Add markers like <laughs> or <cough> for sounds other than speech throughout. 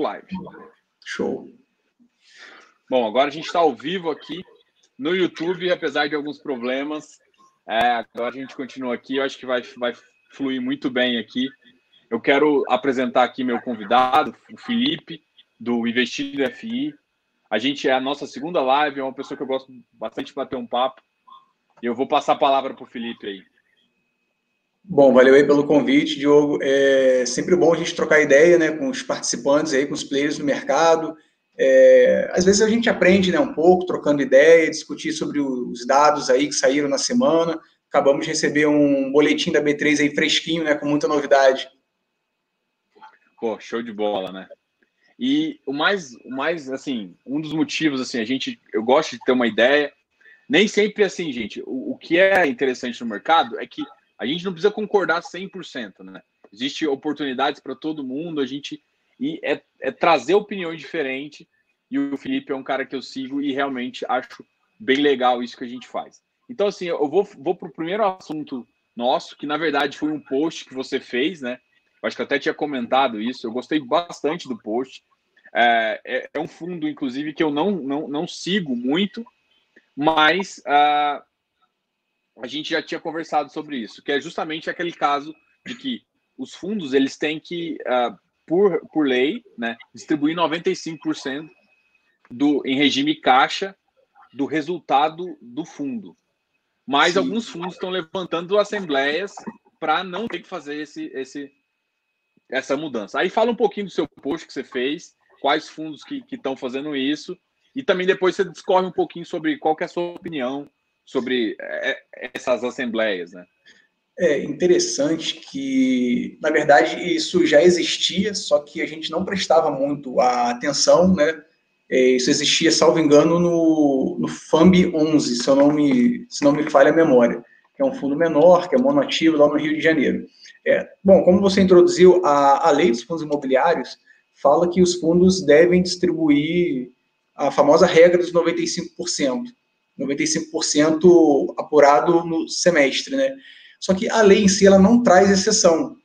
live. Show. Bom, agora a gente está ao vivo aqui no YouTube, apesar de alguns problemas. É, agora a gente continua aqui. Eu acho que vai, vai fluir muito bem aqui. Eu quero apresentar aqui meu convidado, o Felipe, do Investido FI. A gente é a nossa segunda live, é uma pessoa que eu gosto bastante de bater um papo. E eu vou passar a palavra para o Felipe aí. Bom, valeu aí pelo convite, Diogo. É sempre bom a gente trocar ideia né, com os participantes aí, com os players do mercado. É, às vezes a gente aprende né, um pouco, trocando ideia, discutir sobre os dados aí que saíram na semana. Acabamos de receber um boletim da B3 aí fresquinho, né, com muita novidade. Pô, show de bola, né? E o mais, o mais, assim, um dos motivos, assim, a gente, eu gosto de ter uma ideia. Nem sempre assim, gente. O, o que é interessante no mercado é que a gente não precisa concordar 100%, né? Existem oportunidades para todo mundo, a gente e é, é, trazer opiniões diferentes. E o Felipe é um cara que eu sigo e realmente acho bem legal isso que a gente faz. Então, assim, eu vou, vou para o primeiro assunto nosso, que na verdade foi um post que você fez, né? Eu acho que eu até tinha comentado isso. Eu gostei bastante do post. É, é, é um fundo, inclusive, que eu não, não, não sigo muito, mas uh, a gente já tinha conversado sobre isso, que é justamente aquele caso de que os fundos eles têm que, uh, por, por lei, né, distribuir 95% do, em regime caixa do resultado do fundo. Mas Sim. alguns fundos estão levantando assembleias para não ter que fazer esse, esse, essa mudança. Aí fala um pouquinho do seu post que você fez, quais fundos que estão fazendo isso, e também depois você discorre um pouquinho sobre qual é a sua opinião sobre é, essas assembleias, né? É interessante que, na verdade, isso já existia, só que a gente não prestava muito atenção, né? É, isso existia, salvo engano, no, no FAMB 11, se, eu não me, se não me falha a memória, que é um fundo menor, que é monoativo lá no Rio de Janeiro. É, bom, como você introduziu, a, a lei dos fundos imobiliários fala que os fundos devem distribuir a famosa regra dos 95%. 95% apurado no semestre, né? Só que a lei em si ela não traz exceção.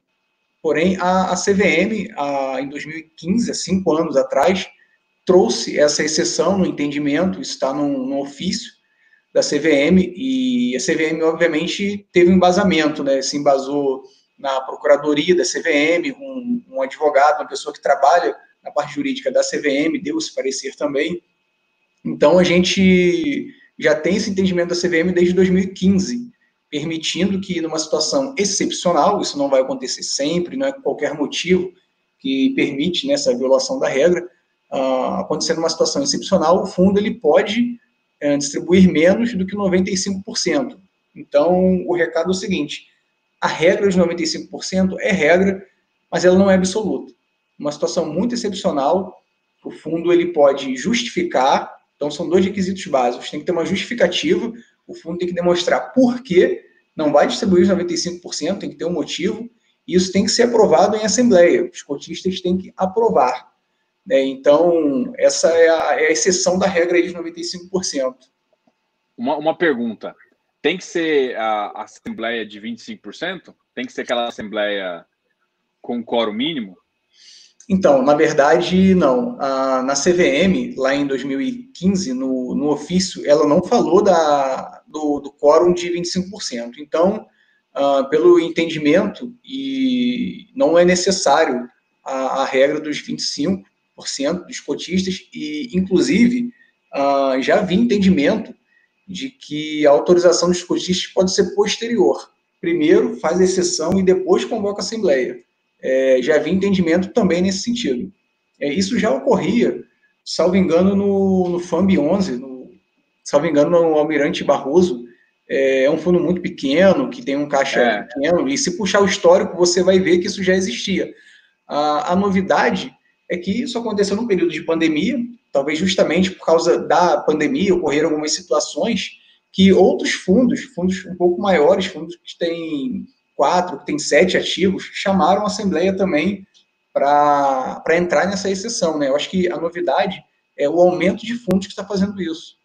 Porém, a, a CVM, a, em 2015, há cinco anos atrás, trouxe essa exceção no entendimento, está no, no ofício da CVM, e a CVM, obviamente, teve um embasamento, né? Se embasou na procuradoria da CVM, um, um advogado, uma pessoa que trabalha na parte jurídica da CVM, deu esse parecer também. Então, a gente já tem esse entendimento da CVM desde 2015, permitindo que, numa situação excepcional, isso não vai acontecer sempre, não é qualquer motivo que permite né, violação da regra, uh, acontecendo uma situação excepcional, o fundo ele pode uh, distribuir menos do que 95%. Então, o recado é o seguinte: a regra de 95% é regra, mas ela não é absoluta. Uma situação muito excepcional, o fundo ele pode justificar então, são dois requisitos básicos. Tem que ter uma justificativa, o fundo tem que demonstrar por que não vai distribuir os 95%, tem que ter um motivo, e isso tem que ser aprovado em assembleia. Os cotistas têm que aprovar. Né? Então, essa é a, é a, exceção da regra de 95%. Uma, uma pergunta. Tem que ser a assembleia de 25%? Tem que ser aquela assembleia com quórum mínimo? Então, na verdade, não. Ah, na CVM, lá em 2015, no, no ofício, ela não falou da, do, do quórum de 25%. Então, ah, pelo entendimento, e não é necessário a, a regra dos 25% dos cotistas, e, inclusive, ah, já vi entendimento de que a autorização dos cotistas pode ser posterior. Primeiro faz a exceção e depois convoca a Assembleia é, já havia entendimento também nesse sentido. É, isso já ocorria, salvo engano, no, no FAMB 11, no, salvo engano, no Almirante Barroso, é, é um fundo muito pequeno, que tem um caixa é. pequeno, e se puxar o histórico, você vai ver que isso já existia. A, a novidade é que isso aconteceu num período de pandemia, talvez justamente por causa da pandemia, ocorreram algumas situações que outros fundos, fundos um pouco maiores, fundos que têm quatro, que tem sete ativos, chamaram a Assembleia também para entrar nessa exceção. Né? Eu acho que a novidade é o aumento de fundos que está fazendo isso.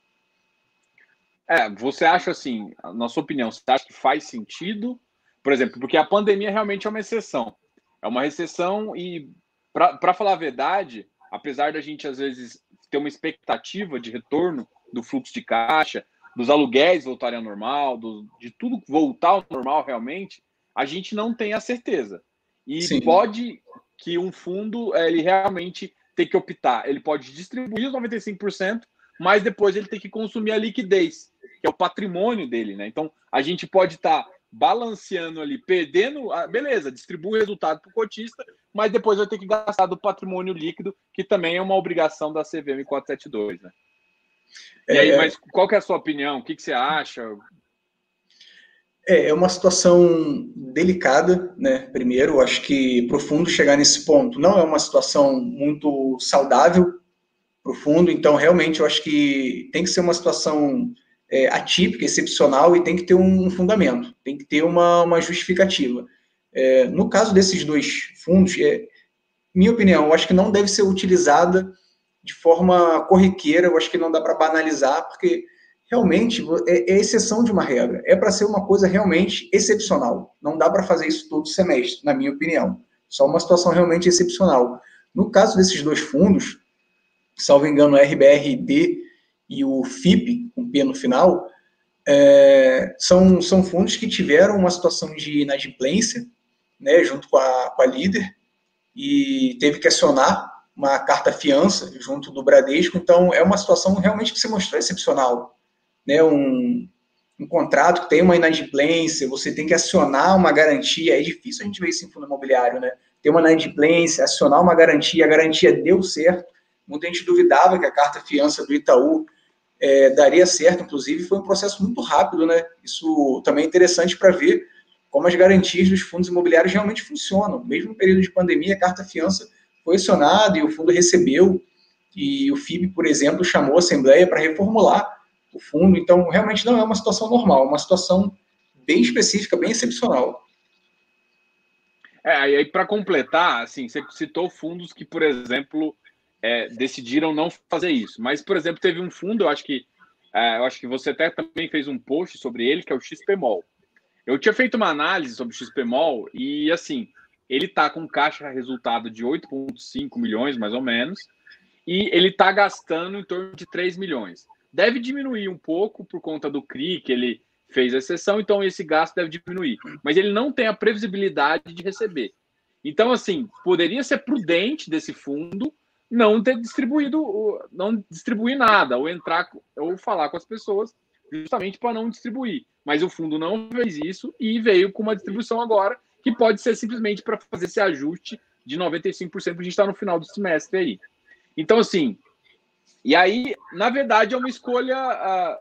É, você acha assim, na sua opinião, você acha que faz sentido? Por exemplo, porque a pandemia realmente é uma exceção. É uma exceção e, para falar a verdade, apesar da gente às vezes ter uma expectativa de retorno do fluxo de caixa, dos aluguéis voltarem ao normal, do, de tudo voltar ao normal realmente, a gente não tem a certeza. E Sim. pode que um fundo eh, ele realmente tem que optar, ele pode distribuir os 95%, mas depois ele tem que consumir a liquidez, que é o patrimônio dele, né? Então a gente pode estar tá balanceando ali, perdendo, ah, beleza, distribui o resultado para o cotista, mas depois vai ter que gastar do patrimônio líquido, que também é uma obrigação da CVM 472, né? E aí, é, mas qual que é a sua opinião? O que, que você acha? É, é uma situação delicada, né? Primeiro, acho que para o fundo chegar nesse ponto não é uma situação muito saudável para o fundo, então realmente eu acho que tem que ser uma situação é, atípica, excepcional e tem que ter um fundamento, tem que ter uma, uma justificativa. É, no caso desses dois fundos, é, minha opinião, eu acho que não deve ser utilizada de forma corriqueira, eu acho que não dá para banalizar, porque realmente é, é, exceção de uma regra, é para ser uma coisa realmente excepcional. Não dá para fazer isso todo semestre, na minha opinião. Só uma situação realmente excepcional. No caso desses dois fundos, salvo engano, o RBRD e o FIP, com P no final, é, são, são fundos que tiveram uma situação de inadimplência, né, junto com a, com a líder, e teve que acionar uma carta fiança junto do Bradesco, então é uma situação realmente que se mostrou excepcional. Né, um, um contrato que tem uma inadimplência, você tem que acionar uma garantia, é difícil a gente ver isso em fundo imobiliário, né? Ter uma inadimplência, acionar uma garantia, a garantia deu certo, muita gente duvidava que a carta fiança do Itaú é, daria certo, inclusive foi um processo muito rápido, né? Isso também é interessante para ver como as garantias dos fundos imobiliários realmente funcionam. Mesmo no período de pandemia, a carta fiança foi acionada e o fundo recebeu, e o FIB, por exemplo, chamou a Assembleia para reformular o fundo. Então, realmente não é uma situação normal, é uma situação bem específica, bem excepcional. É, aí para completar, assim, você citou fundos que, por exemplo, é, decidiram não fazer isso. Mas, por exemplo, teve um fundo, eu acho que é, eu acho que você até também fez um post sobre ele, que é o XPMOL. Eu tinha feito uma análise sobre o XPMOL e, assim, ele está com caixa resultado de 8,5 milhões, mais ou menos, e ele está gastando em torno de 3 milhões. Deve diminuir um pouco por conta do CRI, que ele fez a exceção, então esse gasto deve diminuir. Mas ele não tem a previsibilidade de receber. Então, assim, poderia ser prudente desse fundo não ter distribuído, não distribuir nada, ou entrar, ou falar com as pessoas, justamente para não distribuir. Mas o fundo não fez isso e veio com uma distribuição agora, que pode ser simplesmente para fazer esse ajuste de 95%, a gente está no final do semestre aí. Então, assim, e aí, na verdade, é uma escolha uh,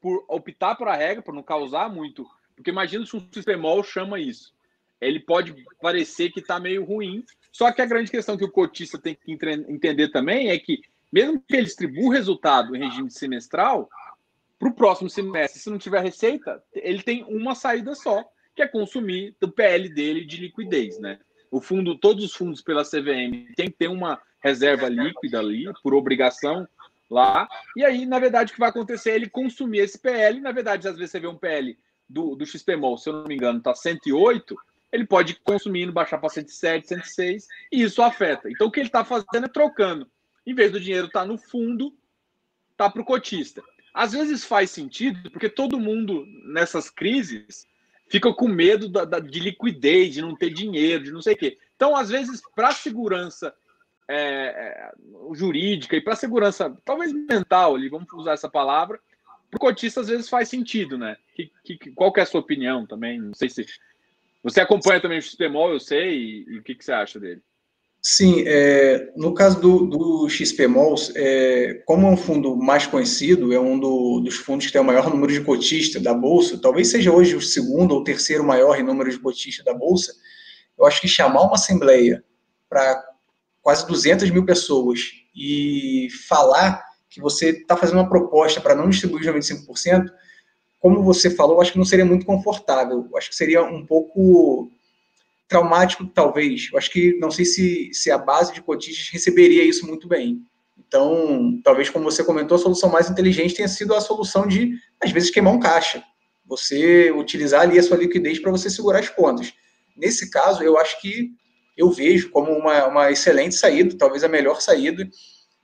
por optar por a regra, para não causar muito, porque imagina se um sistemol chama isso. Ele pode parecer que está meio ruim, só que a grande questão que o cotista tem que entender também é que, mesmo que ele distribua o resultado em regime semestral, para o próximo semestre, se não tiver receita, ele tem uma saída só, que é consumir do PL dele de liquidez, né? O fundo, todos os fundos pela CVM tem que ter uma reserva líquida ali, por obrigação lá. E aí, na verdade, o que vai acontecer é ele consumir esse PL. Na verdade, às vezes você vê um PL do, do XPMOL, se eu não me engano, está 108, ele pode ir consumindo, baixar para 107, 106, e isso afeta. Então, o que ele está fazendo é trocando. Em vez do dinheiro estar tá no fundo, tá para o cotista. Às vezes faz sentido, porque todo mundo nessas crises fica com medo da, da, de liquidez, de não ter dinheiro, de não sei o quê. Então, às vezes, para segurança é, é, jurídica e para segurança, talvez mental, ali, vamos usar essa palavra, para o cotista às vezes faz sentido, né? Que, que, qual que é a sua opinião também? Não sei se você acompanha também o XPMOL, eu sei, e, e o que, que você acha dele? Sim, é, no caso do, do XPMOL, é, como é um fundo mais conhecido, é um do, dos fundos que tem o maior número de cotistas da Bolsa, talvez seja hoje o segundo ou terceiro maior em número de cotistas da Bolsa, eu acho que chamar uma assembleia para quase 200 mil pessoas e falar que você está fazendo uma proposta para não distribuir os 95%, como você falou, acho que não seria muito confortável. Acho que seria um pouco traumático, talvez. Acho que não sei se, se a base de cotistas receberia isso muito bem. Então, talvez, como você comentou, a solução mais inteligente tenha sido a solução de, às vezes, queimar um caixa. Você utilizar ali a sua liquidez para você segurar as contas. Nesse caso, eu acho que eu vejo como uma, uma excelente saída, talvez a melhor saída,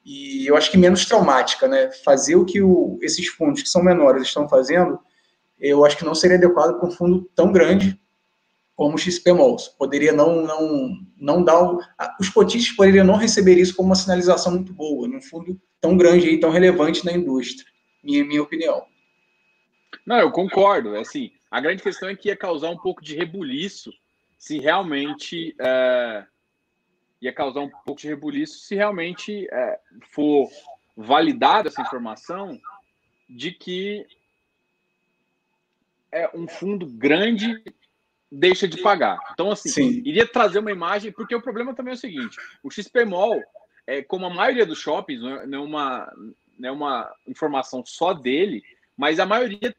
e eu acho que menos traumática, né? Fazer o que o, esses fundos que são menores estão fazendo, eu acho que não seria adequado para um fundo tão grande como o XPMOLs. Poderia não, não, não dar. Os cotistas poderiam não receber isso como uma sinalização muito boa, num fundo tão grande e tão relevante na indústria, minha, minha opinião. Não, eu concordo. É assim, a grande questão é que ia causar um pouco de rebuliço se realmente. É, ia causar um pouco de rebuliço se realmente é, for validada essa informação de que é um fundo grande deixa de pagar. Então, assim, Sim. iria trazer uma imagem, porque o problema também é o seguinte: o XPMOL, é, como a maioria dos shoppings, não é uma, não é uma informação só dele, mas a maioria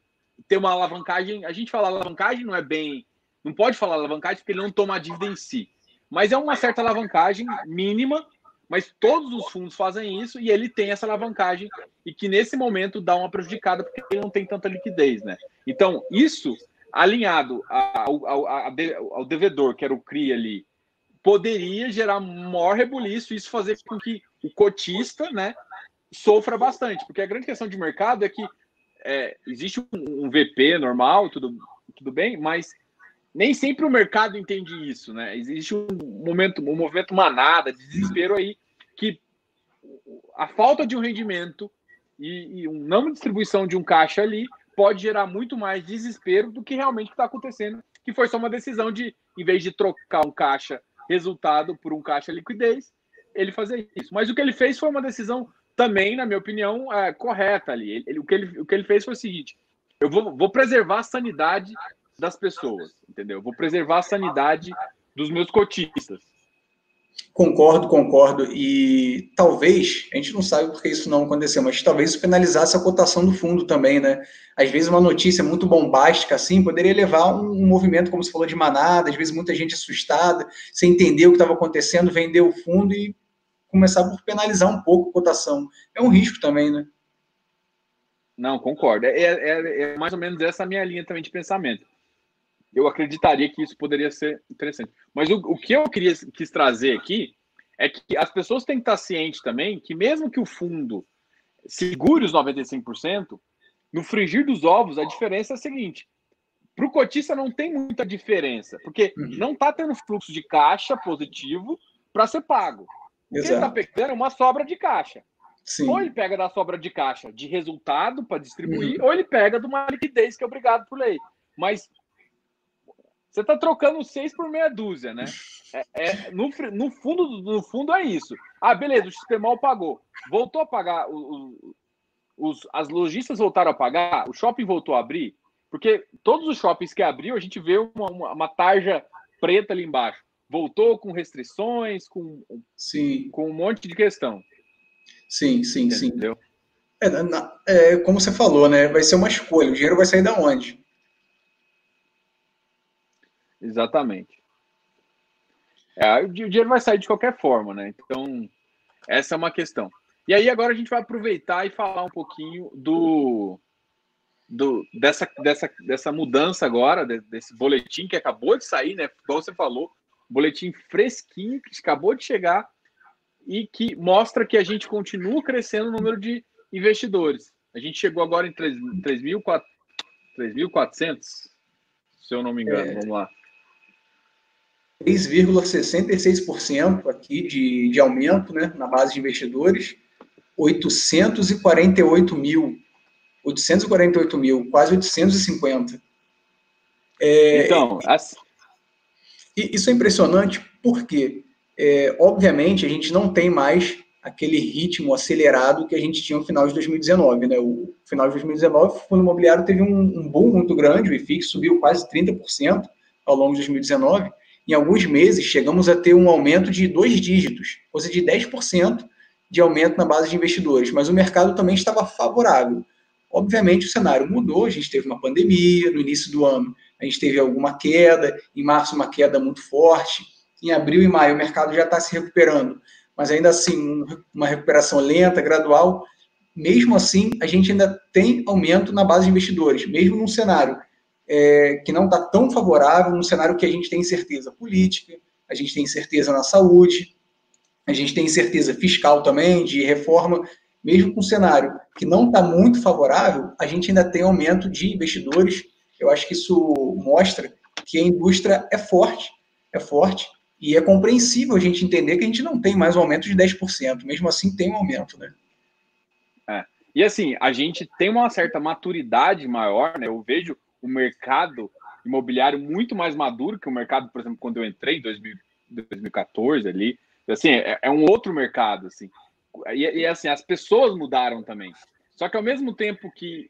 tem uma alavancagem. A gente fala alavancagem não é bem. Não pode falar alavancagem porque ele não toma a dívida em si. Mas é uma certa alavancagem mínima, mas todos os fundos fazem isso e ele tem essa alavancagem e que nesse momento dá uma prejudicada porque ele não tem tanta liquidez, né? Então, isso alinhado ao, ao, ao devedor, que era o CRI ali, poderia gerar maior rebuliço e isso fazer com que o cotista, né, sofra bastante, porque a grande questão de mercado é que é, existe um, um, VP normal, tudo, tudo bem, mas nem sempre o mercado entende isso, né? Existe um momento, um movimento manada, de desespero aí, que a falta de um rendimento e, e um não distribuição de um caixa ali pode gerar muito mais desespero do que realmente está acontecendo, que foi só uma decisão de, em vez de trocar um caixa resultado por um caixa liquidez, ele fazer isso. Mas o que ele fez foi uma decisão também, na minha opinião, é, correta ali. Ele, ele, o, que ele, o que ele fez foi o seguinte: eu vou, vou preservar a sanidade das pessoas, entendeu? Vou preservar a sanidade dos meus cotistas. Concordo, concordo. E talvez, a gente não sabe porque isso não aconteceu, mas talvez isso penalizasse a cotação do fundo também, né? Às vezes uma notícia muito bombástica assim poderia levar um, um movimento, como você falou, de manada, às vezes muita gente assustada, sem entender o que estava acontecendo, vender o fundo e começar por penalizar um pouco a cotação. É um risco também, né? Não, concordo. É, é, é mais ou menos essa minha linha também de pensamento eu acreditaria que isso poderia ser interessante. Mas o, o que eu queria quis trazer aqui é que as pessoas têm que estar cientes também que mesmo que o fundo segure os 95%, no frigir dos ovos a diferença é a seguinte: para o cotista não tem muita diferença, porque uhum. não está tendo fluxo de caixa positivo para ser pago. O que ele está pegando é uma sobra de caixa. Sim. Ou ele pega da sobra de caixa de resultado para distribuir, uhum. ou ele pega de uma liquidez que é obrigado por lei. Mas você está trocando seis por meia dúzia, né? É, é, no, no, fundo, no fundo é isso. Ah, beleza, o XPMOL pagou. Voltou a pagar, o, os, as lojistas voltaram a pagar, o shopping voltou a abrir, porque todos os shoppings que abriu, a gente vê uma, uma, uma tarja preta ali embaixo. Voltou com restrições, com, sim. com um monte de questão. Sim, sim, Entendeu? sim. É, na, é, como você falou, né? Vai ser uma escolha. O dinheiro vai sair da onde? Exatamente. É, o dinheiro vai sair de qualquer forma, né? Então, essa é uma questão. E aí agora a gente vai aproveitar e falar um pouquinho do, do dessa, dessa, dessa mudança agora, desse boletim que acabou de sair, né? Igual você falou, boletim fresquinho que acabou de chegar e que mostra que a gente continua crescendo o número de investidores. A gente chegou agora em 3.400, se eu não me engano, é, vamos lá. 3,66% aqui de, de aumento né, na base de investidores, 848 mil, 848 mil, quase 850. É, então, assim... isso é impressionante porque, é, obviamente, a gente não tem mais aquele ritmo acelerado que a gente tinha no final de 2019. Né? O final de 2019, o fundo imobiliário teve um, um boom muito grande, o IFIX subiu quase 30% ao longo de 2019, em alguns meses, chegamos a ter um aumento de dois dígitos, ou seja, de 10% de aumento na base de investidores, mas o mercado também estava favorável. Obviamente, o cenário mudou, a gente teve uma pandemia no início do ano, a gente teve alguma queda, em março, uma queda muito forte, em abril e maio, o mercado já está se recuperando, mas ainda assim, uma recuperação lenta, gradual. Mesmo assim, a gente ainda tem aumento na base de investidores, mesmo num cenário é, que não está tão favorável, num cenário que a gente tem incerteza política, a gente tem incerteza na saúde, a gente tem incerteza fiscal também, de reforma, mesmo com um cenário que não está muito favorável, a gente ainda tem aumento de investidores. Eu acho que isso mostra que a indústria é forte, é forte, e é compreensível a gente entender que a gente não tem mais um aumento de 10%, mesmo assim tem um aumento, né? É. E assim, a gente tem uma certa maturidade maior, né? Eu vejo o mercado imobiliário muito mais maduro que o mercado, por exemplo, quando eu entrei em 2000, 2014 ali. Assim, é, é, um outro mercado, assim. E, e, assim, as pessoas mudaram também. Só que ao mesmo tempo que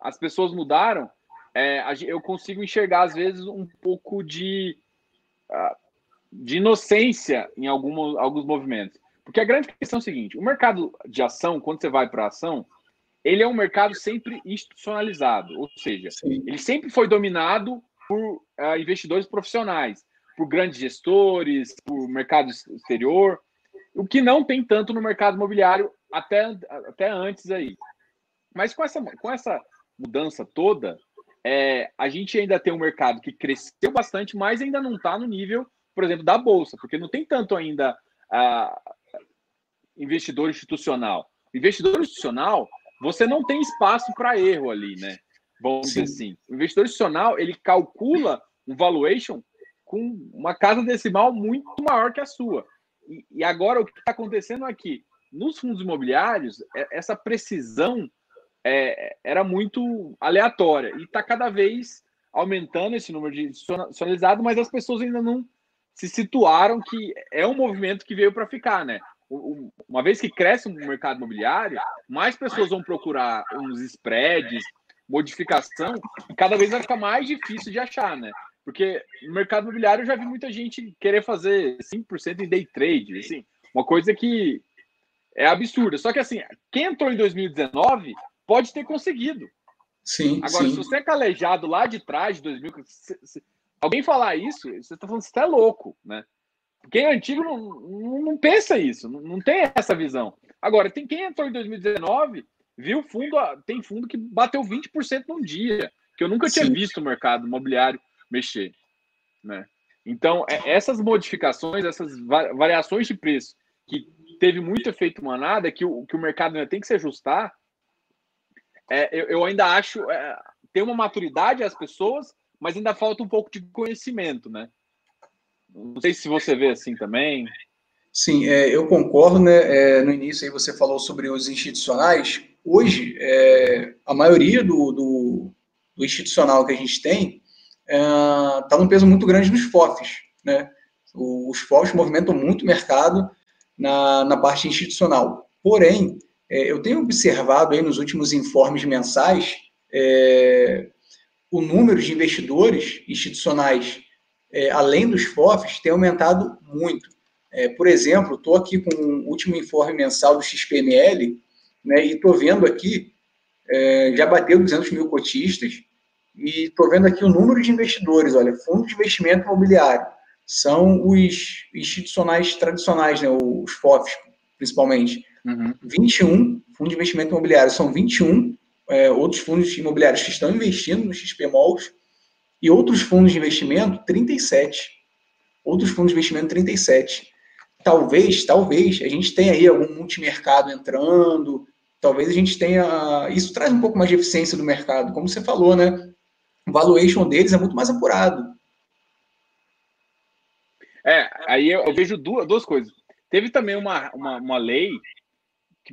as pessoas mudaram, é, eu consigo enxergar, às vezes, um pouco de, ah, de inocência em alguns, movimentos. Porque a grande questão é o seguinte: o mercado de ação, quando você vai para ação, ele é um mercado sempre institucionalizado, ou seja, Sim. ele sempre foi dominado por uh, investidores profissionais, por grandes gestores, por mercado exterior, o que não tem tanto no mercado imobiliário até, até antes aí. Mas com essa, com essa mudança toda, é, a gente ainda tem um mercado que cresceu bastante, mas ainda não está no nível, por exemplo, da Bolsa, porque não tem tanto ainda uh, investidor institucional. O investidor institucional você não tem espaço para erro ali, né? Vamos Sim. dizer assim. O investidor institucional, ele calcula um valuation com uma casa decimal muito maior que a sua. E, e agora o que está acontecendo aqui? Nos fundos imobiliários, é, essa precisão é, era muito aleatória e está cada vez aumentando esse número de institucionalizado, mas as pessoas ainda não se situaram que é um movimento que veio para ficar, né? Uma vez que cresce o mercado imobiliário, mais pessoas vão procurar uns spreads, modificação, e cada vez vai ficar mais difícil de achar, né? Porque no mercado imobiliário eu já vi muita gente querer fazer 5% em day trade, assim, uma coisa que é absurda. Só que assim, quem entrou em 2019 pode ter conseguido. Sim. Agora, sim. se você é calejado lá de trás de 2000, se, se, alguém falar isso, você está falando que você é louco, né? Quem é antigo não, não, pensa isso, não, não, tem essa visão. Agora, tem quem entrou em 2019, viu fundo, tem fundo que bateu 20% num dia, que eu nunca Sim. tinha visto o mercado imobiliário mexer. Né? Então, é, essas modificações, essas variações de preço, que teve muito efeito manada, que o, que o mercado ainda tem que se ajustar, é, eu, eu, ainda acho é, tem uma maturidade as pessoas, mas ainda falta um pouco de conhecimento, né? Não sei se você vê assim também. Sim, é, eu concordo. Né? É, no início aí você falou sobre os institucionais. Hoje, é, a maioria do, do, do, institucional que a gente tem está é, num peso muito grande nos FOFs. Né? Os FOFs movimentam muito o mercado na, na parte institucional. Porém, é, eu tenho observado aí nos últimos informes mensais é, o número de investidores institucionais é, além dos FOFs, tem aumentado muito. É, por exemplo, estou aqui com o último informe mensal do XPML, né, e estou vendo aqui, é, já bateu 200 mil cotistas, e estou vendo aqui o número de investidores, olha, fundos de investimento imobiliário, são os institucionais tradicionais, né, os FOFs, principalmente. Uhum. 21 fundos de investimento imobiliário, são 21 é, outros fundos imobiliários que estão investindo no XP Malls, e outros fundos de investimento, 37. Outros fundos de investimento, 37. Talvez, talvez, a gente tenha aí algum multimercado entrando, talvez a gente tenha. Isso traz um pouco mais de eficiência do mercado, como você falou, né? O valuation deles é muito mais apurado. É, aí eu, vejo duas, duas coisas. Teve também uma, uma, uma lei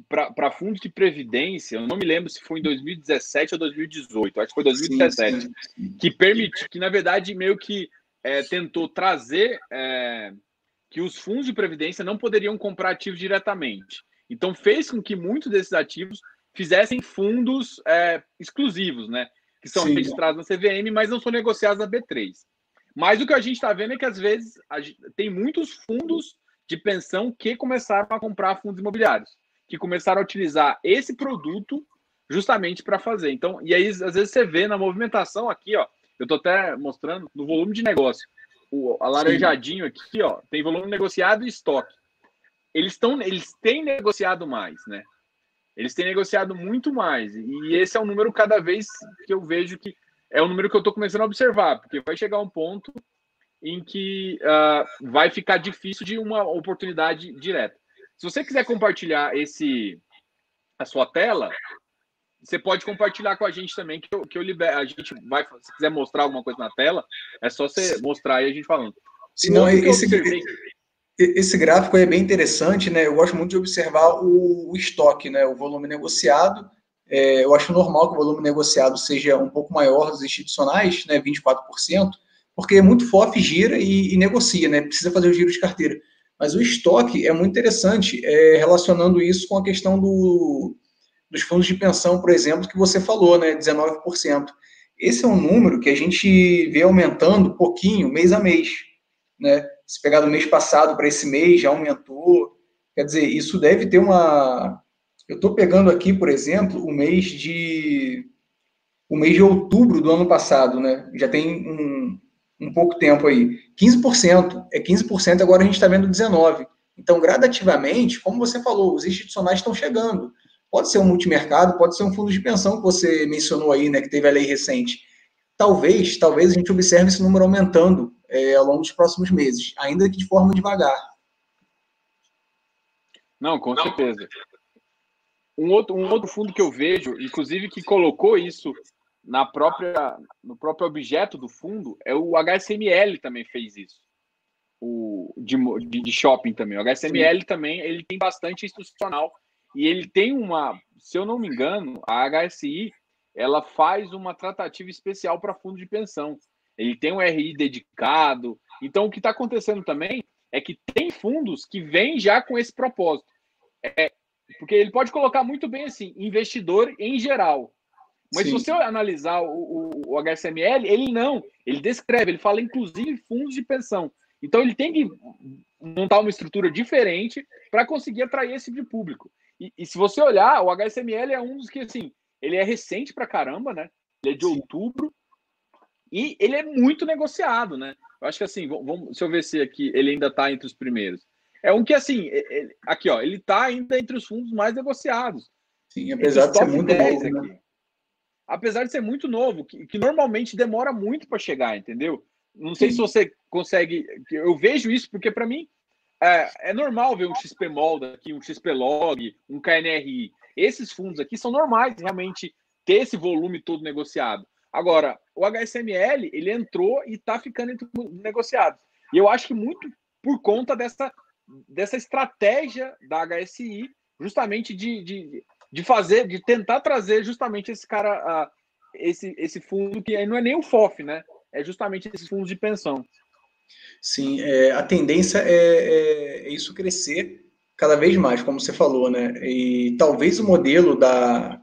para fundos de previdência, eu não me lembro se foi em 2017 ou 2018, acho que foi 2017, sim, sim. que permitiu, que na verdade meio que é, tentou trazer é, que os fundos de previdência não poderiam comprar ativos diretamente. Então fez com que muitos desses ativos fizessem fundos é, exclusivos, né? Que são sim. registrados na CVM, mas não são negociados na B3. Mas o que a gente está vendo é que às vezes gente, tem muitos fundos de pensão que começaram a comprar fundos imobiliários que começaram a utilizar esse produto justamente para fazer. Então, e aí às vezes você vê na movimentação aqui, ó, eu estou até mostrando no volume de negócio. O alaranjadinho aqui, ó, tem volume negociado e estoque. Eles estão, eles têm negociado mais, né? Eles têm negociado muito mais. E esse é um número cada vez que eu vejo que é um número que eu estou começando a observar, porque vai chegar um ponto em que uh, vai ficar difícil de uma oportunidade direta. Se você quiser compartilhar esse a sua tela, você pode compartilhar com a gente também, que eu, que eu libero. A gente vai, se quiser mostrar alguma coisa na tela, é só você mostrar aí a gente falando. Se não, esse, observei... esse gráfico é bem interessante, né? Eu gosto muito de observar o, o estoque, né? O volume negociado. É, eu acho normal que o volume negociado seja um pouco maior dos institucionais, né? 24%, porque muito FOF gira e, e negocia, né? Precisa fazer o giro de carteira. Mas o estoque é muito interessante, é, relacionando isso com a questão do, dos fundos de pensão, por exemplo, que você falou, né, 19%. Esse é um número que a gente vê aumentando pouquinho, mês a mês. Né? Se pegar do mês passado para esse mês, já aumentou. Quer dizer, isso deve ter uma. Eu estou pegando aqui, por exemplo, o mês de. O mês de outubro do ano passado, né? Já tem um, um pouco tempo aí. 15%. É 15%, agora a gente está vendo 19%. Então, gradativamente, como você falou, os institucionais estão chegando. Pode ser um multimercado, pode ser um fundo de pensão que você mencionou aí, né, que teve a lei recente. Talvez, talvez a gente observe esse número aumentando é, ao longo dos próximos meses, ainda que de forma devagar. Não, com certeza. Um outro, um outro fundo que eu vejo, inclusive que colocou isso na própria, no próprio objeto do fundo, é o HSML também fez isso. O de, de shopping também. O HSML Sim. também ele tem bastante institucional e ele tem uma, se eu não me engano, a HSI ela faz uma tratativa especial para fundo de pensão. Ele tem um RI dedicado. Então, o que está acontecendo também é que tem fundos que vêm já com esse propósito. É, porque ele pode colocar muito bem assim, investidor em geral. Mas Sim. se você analisar o, o, o, HSML, ele não. Ele descreve, ele fala inclusive fundos de pensão. Então ele tem que montar uma estrutura diferente para conseguir atrair esse tipo de público. E, e, se você olhar, o HSML é um dos que, assim, ele é recente para caramba, né? Ele é de Sim. outubro e ele é muito negociado, né? Eu acho que assim, vamos, deixa eu ver se aqui ele ainda está entre os primeiros. É um que, assim, ele, aqui, ó, ele está ainda entre os fundos mais negociados. Sim, apesar de ser muito novo, né? Apesar de ser muito novo, que, que normalmente demora muito para chegar, entendeu? Não sei Sim. se você consegue. Eu vejo isso porque, para mim, é, é, normal ver um XPMOL daqui, um XPlog, um KNRI. Esses fundos aqui são normais realmente ter esse volume todo negociado. Agora, o HSML, ele entrou e está ficando entre negociados. E eu acho que muito por conta dessa, dessa estratégia da HSI, justamente de, de, de fazer, de tentar trazer justamente esse cara, esse, esse fundo que não é nem o FOF, né? É justamente esses fundos de pensão. Sim, é, a tendência é, é, é, isso crescer cada vez mais, como você falou, né? E talvez o modelo da,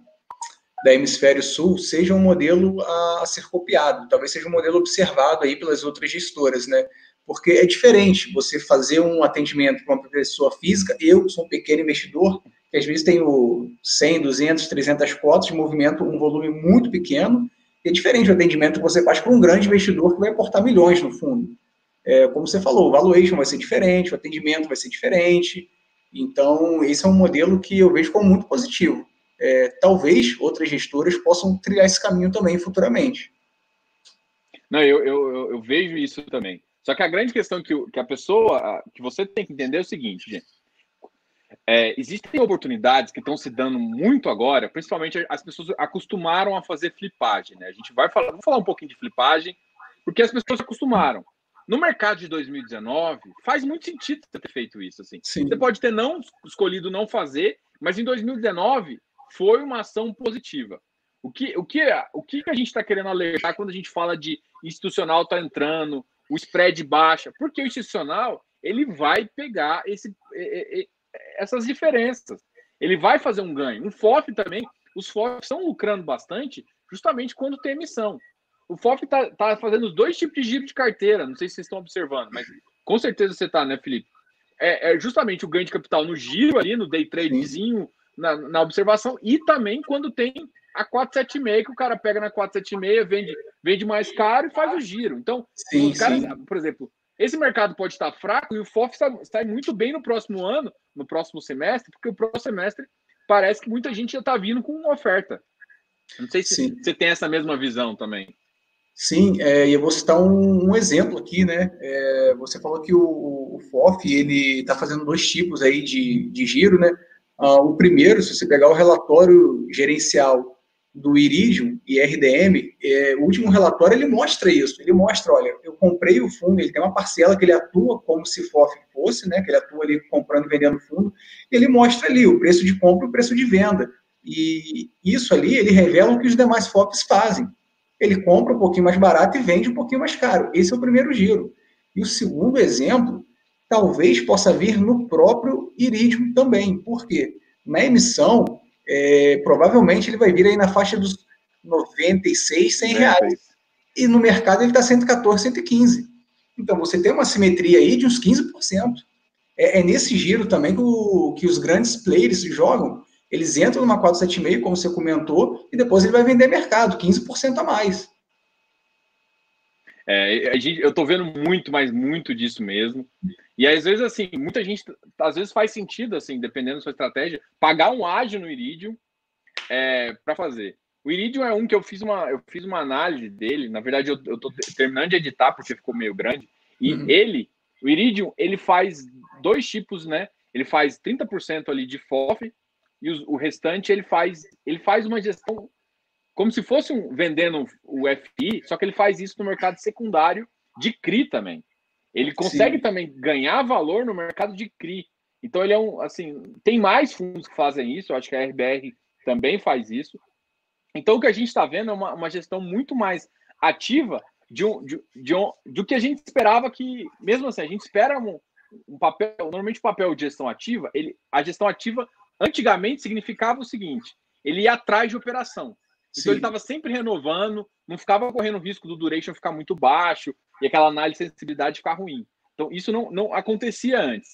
da Hemisfério Sul seja um modelo a, a, ser copiado, talvez seja um modelo observado aí pelas outras gestoras, né? Porque é diferente você fazer um atendimento para uma pessoa física, eu sou um pequeno investidor, que às vezes tenho 100, 200, 300 cotas de movimento, um volume muito pequeno, e é diferente do atendimento que você faz para um grande investidor que vai aportar milhões no fundo é, como você falou, o valuation vai ser diferente, o atendimento vai ser diferente. Então, esse é um modelo que eu vejo como muito positivo. É, talvez outras gestoras possam trilhar esse caminho também futuramente. Não, eu, eu, eu vejo isso também. Só que a grande questão que, que a pessoa, que você tem que entender é o seguinte, gente. É, existem oportunidades que estão se dando muito agora, principalmente as pessoas acostumaram a fazer flipagem, né? A gente vai falar, vamos falar um pouquinho de flipagem, porque as pessoas acostumaram. No mercado de 2019, faz muito sentido você ter feito isso. Assim. Sim. Você pode ter não escolhido não fazer, mas em 2019 foi uma ação positiva. O que, o que, o que a gente está querendo alertar quando a gente fala de institucional está entrando, o spread baixa? Porque o institucional ele vai pegar esse, essas diferenças. Ele vai fazer um ganho. Um FOF também, os FOF estão lucrando bastante justamente quando tem emissão. O FOF tá, tá fazendo os dois tipos de giro de carteira. Não sei se vocês estão observando, mas com certeza você tá, né, Felipe? É, é justamente o ganho de capital no giro ali, no day tradezinho, na, na observação, e também quando tem a 476, que o cara pega na 476, vende, vende mais caro e faz o giro. Então, sim, os caras, sim. por exemplo, esse mercado pode estar fraco e o FOF está muito bem no próximo ano, no próximo semestre, porque o próximo semestre parece que muita gente já está vindo com uma oferta. Não sei se sim. você tem essa mesma visão também. Sim, é, e eu vou citar um, um exemplo aqui, né? É, você falou que o, o FOF ele está fazendo dois tipos aí de, de giro, né? Ah, o primeiro, se você pegar o relatório gerencial do Iridium e RDM, é, o último relatório ele mostra isso. Ele mostra, olha, eu comprei o fundo, ele tem uma parcela que ele atua como se FOF fosse, né? Que ele atua ali comprando e vendendo fundo. Ele mostra ali o preço de compra e o preço de venda. E isso ali ele revela o que os demais FOFs fazem ele compra um pouquinho mais barato e vende um pouquinho mais caro. Esse é o primeiro giro. E o segundo exemplo, talvez possa vir no próprio Iridium também. Por quê? Na emissão, é, provavelmente ele vai vir aí na faixa dos 96, 100 reais. E no mercado ele está 114, 115. Então você tem uma simetria aí de uns 15%. É, é nesse giro também que, o, que os grandes players jogam. Eles entram numa 476, como você comentou, e depois ele vai vender mercado, 15% a mais. É, a gente, eu estou vendo muito, mas muito disso mesmo. E às vezes, assim, muita gente, às vezes faz sentido, assim, dependendo da sua estratégia, pagar um ágio no Iridium é, para fazer. O Iridium é um que eu fiz uma, eu fiz uma análise dele. Na verdade, eu, estou terminando de editar porque ficou meio grande. E uhum. ele, o Iridium, ele faz dois tipos, né? Ele faz 30% ali de FOF e o, o restante ele faz ele faz uma gestão como se fosse um, vendendo o FI, só que ele faz isso no mercado secundário de CRI também. Ele consegue Sim. também ganhar valor no mercado de CRI. Então ele é um assim, tem mais fundos que fazem isso, eu acho que a RBR também faz isso. Então o que a gente está vendo é uma, uma gestão muito mais ativa de um, de, de um, do que a gente esperava que, mesmo assim, a gente espera um, um papel, normalmente o papel de gestão ativa, ele, a gestão ativa Antigamente significava o seguinte: ele ia atrás de operação. Então Sim. ele estava sempre renovando, não ficava correndo o risco do duration ficar muito baixo e aquela análise de sensibilidade ficar ruim. Então isso não, não acontecia antes.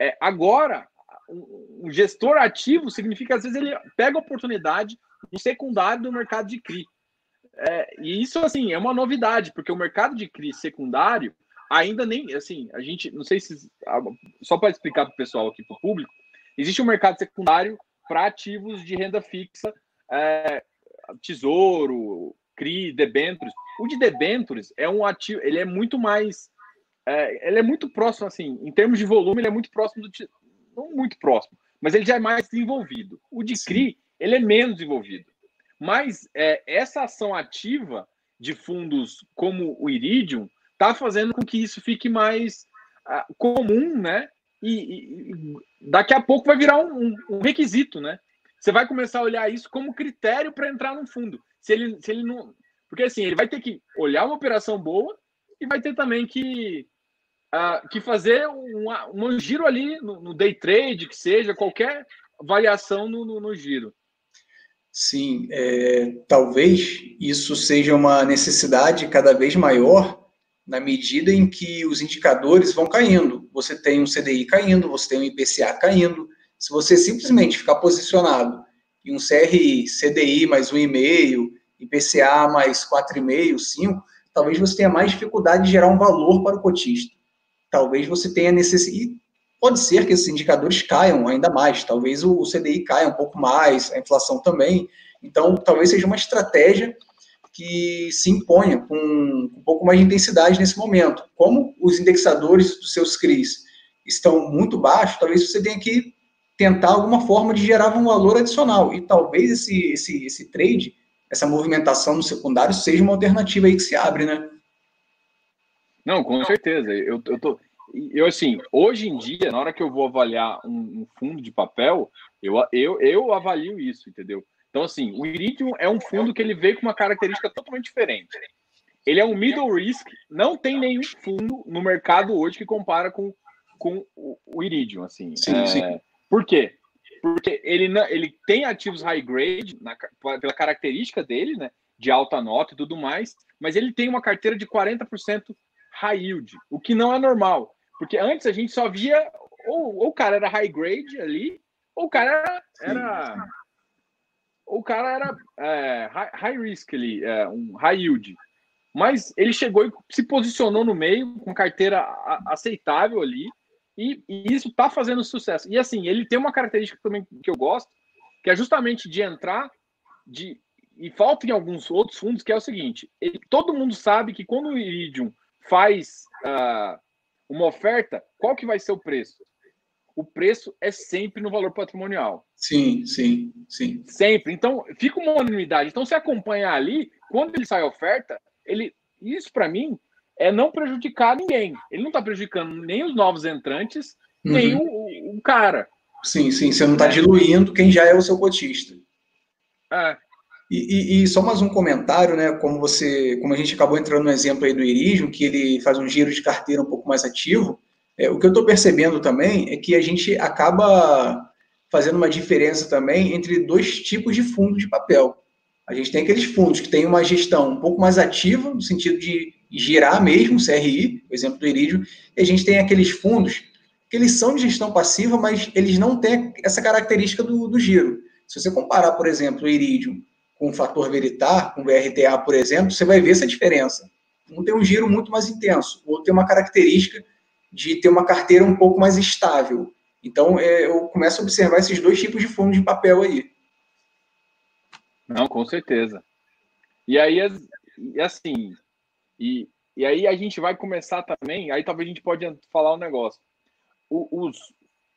É, agora, um, gestor ativo significa às vezes ele pega a oportunidade no secundário do mercado de CRI. É, e isso assim é uma novidade, porque o mercado de CRI secundário ainda nem assim, a gente não sei se só para explicar para o pessoal aqui para o público, Existe um mercado secundário para ativos de renda fixa, é, tesouro, CRI, debentures. O de debentures é um ativo, ele é muito mais, é, ele é muito próximo, assim, em termos de volume, ele é muito próximo do, não muito próximo, mas ele já é mais desenvolvido. O de CRI, ele é menos desenvolvido. Mas é, essa ação ativa de fundos como o Iridium está fazendo com que isso fique mais uh, comum, né? e, e, daqui a pouco vai virar um, um, requisito, né? Você vai começar a olhar isso como critério para entrar no fundo. Se ele, se ele não. Porque assim, ele vai ter que olhar uma operação boa e vai ter também que, uh, que fazer um, um giro ali no, no, day trade, que seja, qualquer variação no, no, no giro. Sim, é, talvez isso seja uma necessidade cada vez maior na medida em que os indicadores vão caindo. Você tem um CDI caindo, você tem um IPCA caindo. Se você simplesmente ficar posicionado em um CRI, CDI mais 1,5, IPCA mais 4,5, 5, talvez você tenha mais dificuldade de gerar um valor para o cotista. Talvez você tenha necessidade. Pode ser que esses indicadores caiam ainda mais, talvez o CDI caia um pouco mais, a inflação também. Então, talvez seja uma estratégia que se imponha com um pouco mais de intensidade nesse momento. Como os indexadores dos seus CRIs estão muito baixos, talvez você tenha que tentar alguma forma de gerar um valor adicional. E talvez esse, esse, esse trade, essa movimentação no secundário, seja uma alternativa aí que se abre, né? Não, com certeza. Eu, eu tô. Eu, assim, hoje em dia, na hora que eu vou avaliar um, um fundo de papel, eu, eu, eu avalio isso, entendeu? Então, assim, o Iridium é um fundo que ele veio com uma característica totalmente diferente. Ele é um middle risk, não tem nenhum fundo no mercado hoje que compara com, com o Iridium, assim. Sim, é, sim. Por quê? Porque ele, ele tem ativos high grade, na, pela característica dele, né? De alta nota e tudo mais, mas ele tem uma carteira de 40% high yield, o que não é normal. Porque antes a gente só via ou, ou o cara era high grade ali, ou o cara era, era o cara era é, high, risk ali, é, um high yield. Mas ele chegou e se posicionou no meio com carteira aceitável ali, e, e isso está fazendo sucesso. E assim, ele tem uma característica também que eu gosto, que é justamente de entrar de e falta em alguns outros fundos que é o seguinte: ele, todo mundo sabe que quando o Iridium faz uh, uma oferta, qual que vai ser o preço? O preço é sempre no valor patrimonial. Sim, sim, sim. Sempre. Então, fica uma unanimidade. Então, se acompanhar ali, quando ele sai a oferta, ele, isso para mim é não prejudicar ninguém. Ele não está prejudicando nem os novos entrantes, uhum. nem o, o, cara. Sim, sim. Você não está diluindo quem já é o seu cotista. É. E, e, e, só mais um comentário, né? Como você, como a gente acabou entrando no exemplo aí do Iridium, que ele faz um giro de carteira um pouco mais ativo. É, o que eu estou percebendo também é que a gente acaba fazendo uma diferença também entre dois tipos de fundos de papel. A gente tem aqueles fundos que têm uma gestão um pouco mais ativa, no sentido de girar mesmo, CRI, o exemplo do Iridium, e a gente tem aqueles fundos que eles são de gestão passiva, mas eles não têm essa característica do, do giro. Se você comparar, por exemplo, o Iridium com o fator Veritar, com o VRTA, por exemplo, você vai ver essa diferença. Um tem um giro muito mais intenso, o outro tem uma característica de ter uma carteira um pouco mais estável. Então, é, eu começo a observar esses dois tipos de fundos de papel aí. Não, com certeza. E aí, assim, e, e aí a gente vai começar também, aí talvez a gente pode falar um negócio. O, os,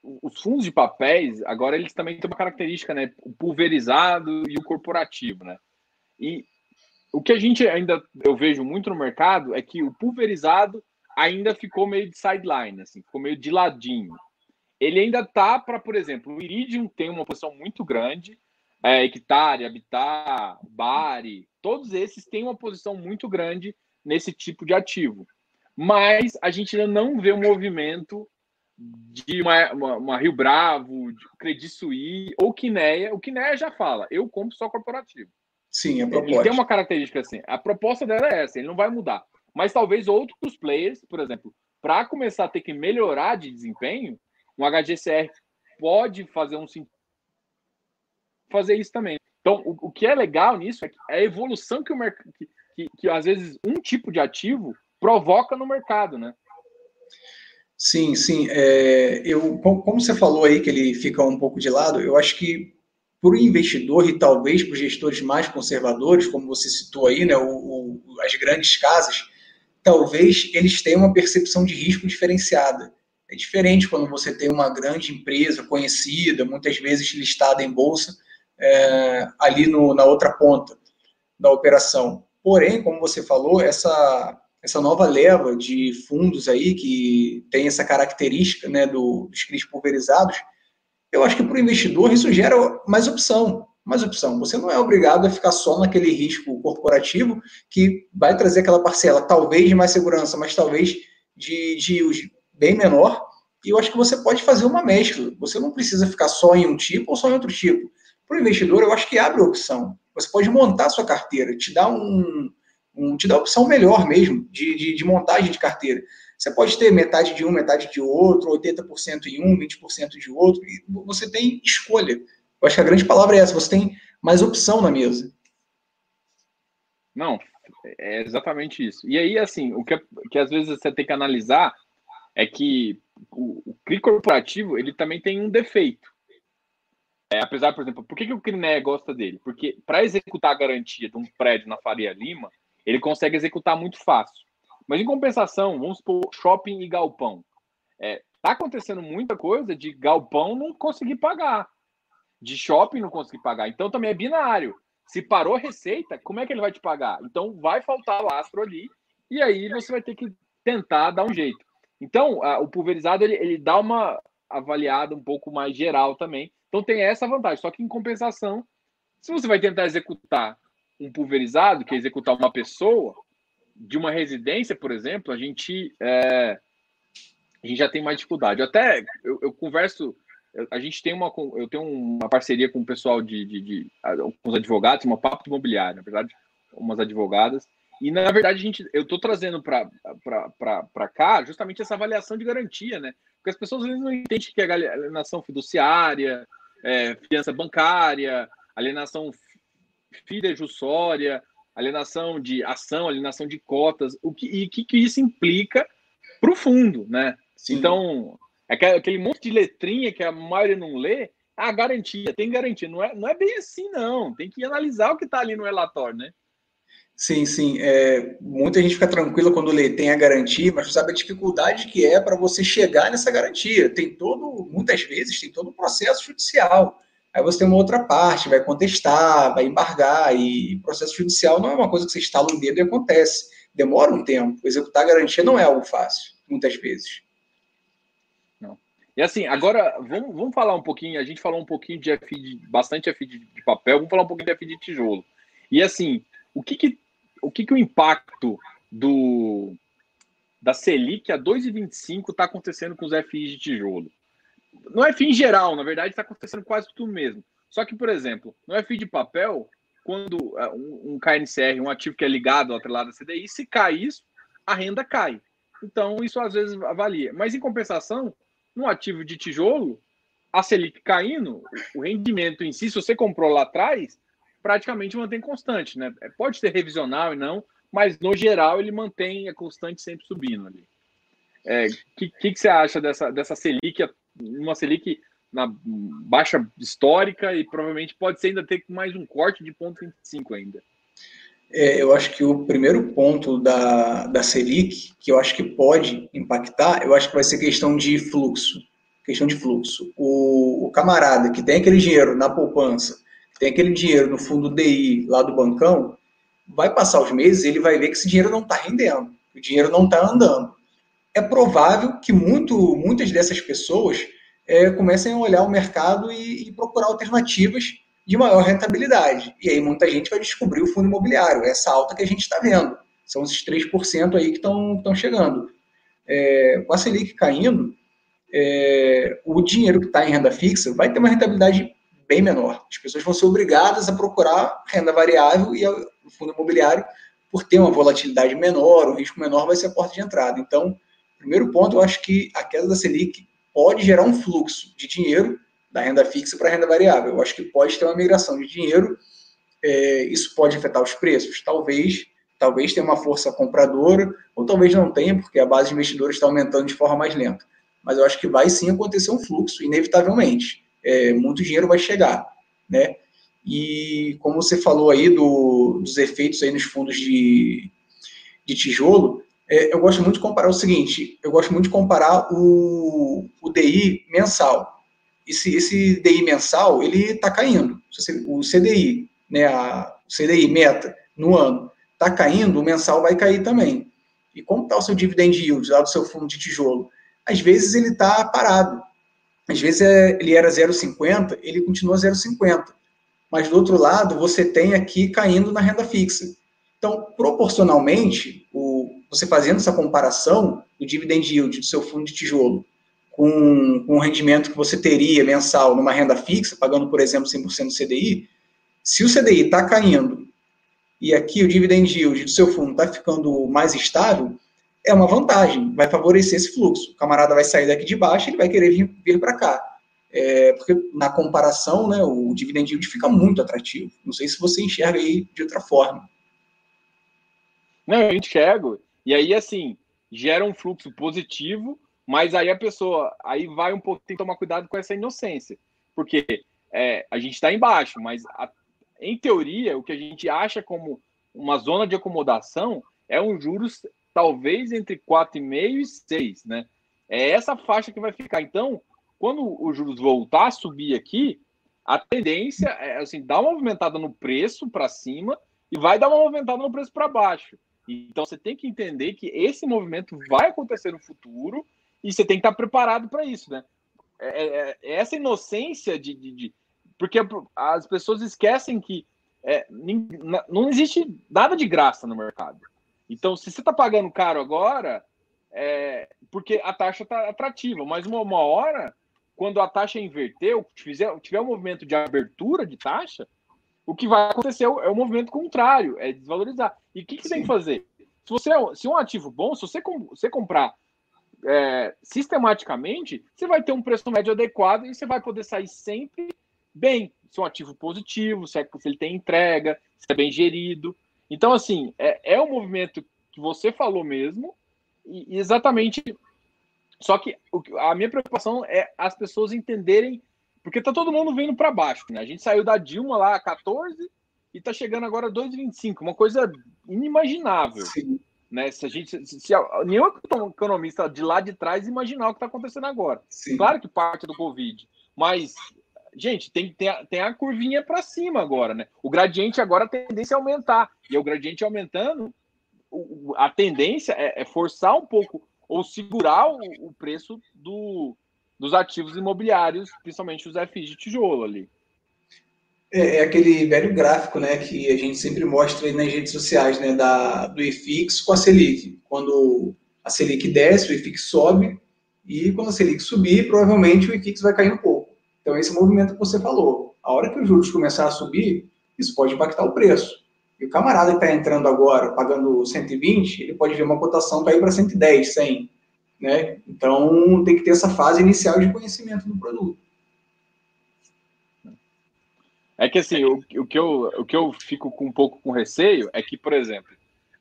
os fundos de papéis, agora eles também têm uma característica, né? O pulverizado e o corporativo, né? E o que a gente ainda eu vejo muito no mercado é que o pulverizado ainda ficou meio de sideline, assim, ficou meio de ladinho. Ele ainda tá para, por exemplo, o Iridium tem uma posição muito grande, é, Hectare, Habitat, Bari, todos esses têm uma posição muito grande nesse tipo de ativo. Mas a gente ainda não vê um movimento de uma, uma, uma, Rio Bravo, de Credit Suisse ou Quineia. O Quineia já fala, eu compro só corporativo. Sim, a proposta. Ele tem uma característica assim. A proposta dela é essa, ele não vai mudar. Mas talvez outros players, por exemplo, para começar a ter que melhorar de desempenho, um HGCR pode fazer um fazer isso também. Então, o, o que é legal nisso é, é a evolução que o mercado que, que, que às vezes um tipo de ativo provoca no mercado, né? Sim, sim. É, eu, como você falou aí que ele fica um pouco de lado, eu acho que para o investidor e talvez para os gestores mais conservadores, como você citou aí, né, o, o, as grandes casas, talvez eles tenham uma percepção de risco diferenciada. É diferente quando você tem uma grande empresa conhecida, muitas vezes listada em bolsa, é, ali no, na outra ponta da operação. Porém, como você falou, essa essa nova leva de fundos aí que tem essa característica né, do, dos CRIs pulverizados, eu acho que para o investidor isso gera mais opção. Mais opção. Você não é obrigado a ficar só naquele risco corporativo que vai trazer aquela parcela, talvez de mais segurança, mas talvez de, de bem menor. E eu acho que você pode fazer uma mescla. Você não precisa ficar só em um tipo ou só em outro tipo. Para o investidor, eu acho que abre a opção. Você pode montar sua carteira, te dá um, um, te dá opção melhor mesmo de, de, de, montagem de carteira. Você pode ter metade de um, metade de outro, 80% em um, 20% de outro, e você tem escolha. Eu acho que a grande palavra é essa, você tem mais opção na mesa. Não, é exatamente isso. E aí, assim, o que, que às vezes você tem que analisar é que o, o CRI corporativo, ele também tem um defeito. É, apesar, por exemplo, por que, que o CRINE gosta dele? Porque para executar a garantia de um prédio na Faria Lima, ele consegue executar muito fácil. Mas em compensação, vamos supor shopping e galpão. É, tá acontecendo muita coisa de galpão não conseguir pagar, de shopping não conseguir pagar. Então também é binário. Se parou receita, como é que ele vai te pagar? Então vai faltar lastro ali e aí você vai ter que tentar dar um jeito. Então a, o pulverizado ele, ele dá uma avaliada um pouco mais geral também. Então tem essa vantagem. Só que em compensação, se você vai tentar executar um pulverizado, que é executar uma pessoa, de uma residência, por exemplo, a gente, é, a gente já tem mais dificuldade. Até eu, eu converso, a gente tem uma, eu tenho uma parceria com o pessoal de, de, de com os advogados, uma papo imobiliária, na verdade, umas advogadas. E na verdade a gente, eu estou trazendo para cá justamente essa avaliação de garantia, né? Porque as pessoas às vezes não entendem que é alienação fiduciária, é, fiança bancária, alienação fidejussória, alienação de ação, alienação de cotas, o que, e o que, que isso implica para o fundo, né? Sim. Então, é aquele monte de letrinha que a maioria não lê, Ah, garantia, tem garantia. Não é, não é bem assim, não. Tem que analisar o que está ali no relatório, né? Sim, sim. É, muita gente fica tranquila quando lê tem a garantia, mas sabe a dificuldade que é para você chegar nessa garantia. Tem todo, muitas vezes, tem todo um processo judicial. Aí você tem uma outra parte, vai contestar, vai embargar, e processo judicial não é uma coisa que você instala um dedo e acontece. Demora um tempo. Executar a garantia não é algo fácil, muitas vezes. Não. E assim, agora vamos, vamos falar um pouquinho. A gente falou um pouquinho de FI, bastante FI de, de papel, vamos falar um pouquinho de FI de tijolo. E assim, o que, que o que, que o impacto do da Selic a 2,25 está acontecendo com os FIs de tijolo? No FI em geral, na verdade, está acontecendo quase tudo mesmo. Só que, por exemplo, no FI de papel, quando é, um, um KNCR, um ativo que é ligado ao atrelado da CDI, se cai isso, a renda cai. Então, isso às vezes avalia. Mas, em compensação, no ativo de tijolo, a Selic caindo, o rendimento em si, se você comprou lá atrás, praticamente mantém constante, né? É, pode ser revisional e não, mas no geral ele mantém a constante sempre subindo ali. O é, que, que, que, você acha dessa, dessa Selic, uma Selic na baixa histórica e provavelmente pode ser ainda ter mais um corte de ponto 25 ainda? É, eu acho que o primeiro ponto da, da Selic, que eu acho que pode impactar, eu acho que vai ser questão de fluxo. Questão de fluxo. O, o camarada que tem aquele dinheiro na poupança tem aquele dinheiro no fundo DI lá do bancão, vai passar os meses ele vai ver que esse dinheiro não está rendendo, o dinheiro não está andando. É provável que muito, muitas dessas pessoas é, comecem a olhar o mercado e, e, procurar alternativas de maior rentabilidade. E aí muita gente vai descobrir o fundo imobiliário, essa alta que a gente está vendo. São esses 3% aí que estão chegando. É, com a Selic caindo, é, o dinheiro que está em renda fixa vai ter uma rentabilidade bem menor. As pessoas vão ser obrigadas a procurar renda variável e o fundo imobiliário, por ter uma volatilidade menor, o risco menor, vai ser a porta de entrada. Então, primeiro ponto, eu acho que a queda da Selic pode gerar um fluxo de dinheiro da renda fixa para a renda variável. Eu acho que pode ter uma migração de dinheiro. É, isso pode afetar os preços? Talvez. Talvez tenha uma força compradora, ou talvez não tenha, porque a base de investidores está aumentando de forma mais lenta. Mas eu acho que vai sim acontecer um fluxo, inevitavelmente é, muito dinheiro vai chegar, né? E como você falou aí do, dos efeitos aí nos fundos de, de tijolo, é, eu gosto muito de comparar o seguinte, eu gosto muito de comparar o, o DI mensal. Esse, esse DI mensal, ele está caindo. O CDI, né, a, CDI meta no ano, está caindo, o mensal vai cair também. E como está o seu dividend yield lá do seu fundo de tijolo? Às vezes ele está parado. Às vezes é, ele era 0,50, ele continua 0,50. Mas do outro lado, você tem aqui caindo na renda fixa. Então, proporcionalmente, o, você fazendo essa comparação do dividend yield do seu fundo de tijolo com, com o rendimento que você teria mensal numa renda fixa, pagando, por exemplo, 100% do CDI, se o CDI está caindo e aqui o dividend yield do seu fundo está ficando mais estável, é uma vantagem, vai favorecer esse fluxo. O camarada vai sair daqui de baixo, ele vai querer vir, vir para cá. É, porque na comparação, né, o dividend yield fica muito atrativo. Não sei se você enxerga aí de outra forma. Não, eu enxergo. E aí, assim, gera um fluxo positivo, mas aí a pessoa aí vai um pouco, tem que tomar cuidado com essa inocência. Porque é, a gente está embaixo, mas a, em teoria, o que a gente acha como uma zona de acomodação é um juros talvez entre 4,5 e 6, né? É essa faixa que vai ficar. Então, quando os juros voltar a subir aqui, a tendência é assim, dar uma movimentada no preço para cima e vai dar uma movimentada no preço para baixo. Então você tem que entender que esse movimento vai acontecer no futuro e você tem que estar preparado para isso, né? É, é, é, essa inocência de, de, de, Porque as pessoas esquecem que é, não existe nada de graça no mercado. Então, se você está pagando caro agora, é porque a taxa está atrativa, mas uma, uma hora, quando a taxa inverter, tiver, tiver um movimento de abertura de taxa, o que vai acontecer é o, é movimento contrário, é desvalorizar. E o que, que tem que fazer? Se você é se um ativo bom, se você, você comprar é, sistematicamente, você vai ter um preço médio adequado e você vai poder sair sempre bem. Se é um ativo positivo, se, é, se ele tem entrega, se é bem gerido. Então, assim, é, é um movimento que você falou mesmo, e, exatamente. Só que a minha preocupação é as pessoas entenderem Porque tá todo mundo vindo para baixo, né? A gente saiu da Dilma lá a 14 e tá chegando agora a 2,25, uma coisa inimaginável. Sim. Né? Se a gente, se, se, nenhum economista de lá de trás imaginar o que está acontecendo agora. Sim. Claro que parte do Covid, mas gente, tem, tem, a, tem a curvinha para cima agora, né? O gradiente agora a tendência é aumentar. E o gradiente aumentando, o, a tendência é, é, forçar um pouco ou segurar o, o preço do, dos ativos imobiliários, principalmente os FIs de tijolo ali. É, é, aquele velho gráfico, né, que a gente sempre mostra nas redes sociais, né, da, do IFIX com a Selic. Quando a Selic desce, o IFIX sobe, e quando a Selic subir, provavelmente o IFIX vai cair um pouco. Então, esse movimento que você falou. A hora que os juros começar a subir, isso pode impactar o preço. E o camarada que está entrando agora, pagando 120, ele pode ver uma cotação cair para 110, 100. Né? Então, tem que ter essa fase inicial de conhecimento do produto. É que assim, o, o, que eu, o que eu fico com um pouco com receio é que, por exemplo,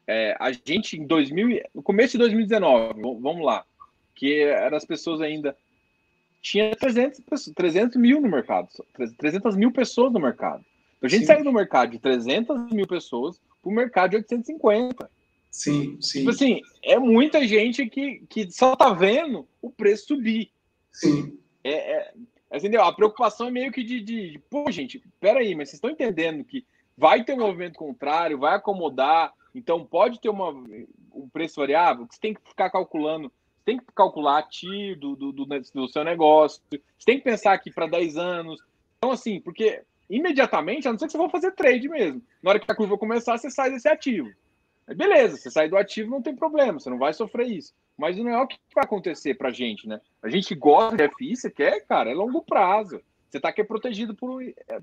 é, a gente em 2000, no começo de 2019, vamos lá, que eram as pessoas ainda tinha 300, 300 mil no mercado, 300 mil pessoas no mercado. Então, a gente sim. saiu do mercado de 300 mil pessoas para o mercado de 850. Sim, sim. Tipo assim, é muita gente que, que só tá vendo o preço subir. Sim. É, é, entendeu? A preocupação é meio que de, de, de pô, gente, peraí, mas vocês estão entendendo que vai ter um movimento contrário, vai acomodar, então pode ter uma, um preço variável, que você tem que ficar calculando tem que calcular ativo do, do, do seu negócio, você tem que pensar aqui para 10 anos. Então, assim, porque imediatamente, a não ser que você for fazer trade mesmo, na hora que a curva começar, você sai desse ativo. Beleza, você sai do ativo, não tem problema, você não vai sofrer isso. Mas não é o que vai acontecer para a gente, né? A gente gosta de FI, você quer, cara, é longo prazo. Você está aqui protegido por, é,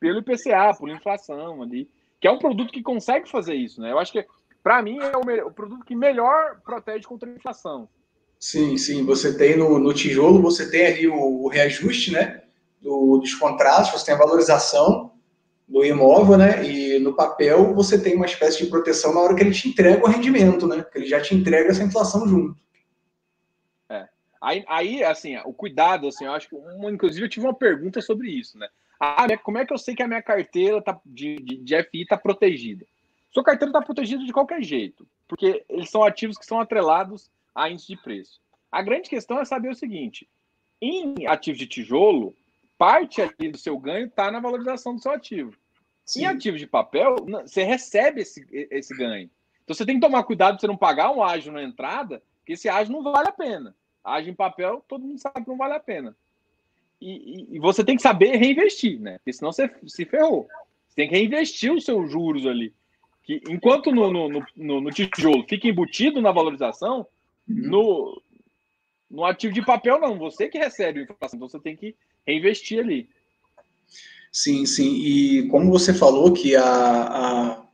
pelo IPCA, por inflação ali, que é um produto que consegue fazer isso, né? Eu acho que, para mim, é o, o produto que melhor protege contra a inflação. Sim, sim. Você tem no, no tijolo, você tem ali o, o reajuste, né? Do, dos contratos, você tem a valorização do imóvel, né? E no papel você tem uma espécie de proteção na hora que ele te entrega o rendimento, né? Que ele já te entrega essa inflação junto. É. Aí, aí assim, o cuidado, assim, eu acho que, inclusive, eu tive uma pergunta sobre isso, né? Ah, como é que eu sei que a minha carteira tá, de, de, de FI está protegida? Sua carteira está protegida de qualquer jeito, porque eles são ativos que são atrelados a índice de preço. A grande questão é saber o seguinte: em ativos de tijolo, parte ali do seu ganho está na valorização do seu ativo. Sim. Em ativos de papel, você recebe esse, esse ganho. Então você tem que tomar cuidado para você não pagar um ágio na entrada, porque esse ágio não vale a pena. Ágio em papel, todo mundo sabe que não vale a pena. E, e, e, você tem que saber reinvestir, né? Porque senão você se ferrou. Você tem que reinvestir os seus juros ali. Que enquanto no, no, no, no tijolo fica embutido na valorização, no, no ativo de papel, não. Você que recebe a inflação, então você tem que reinvestir ali. Sim, sim. E como você falou que a, a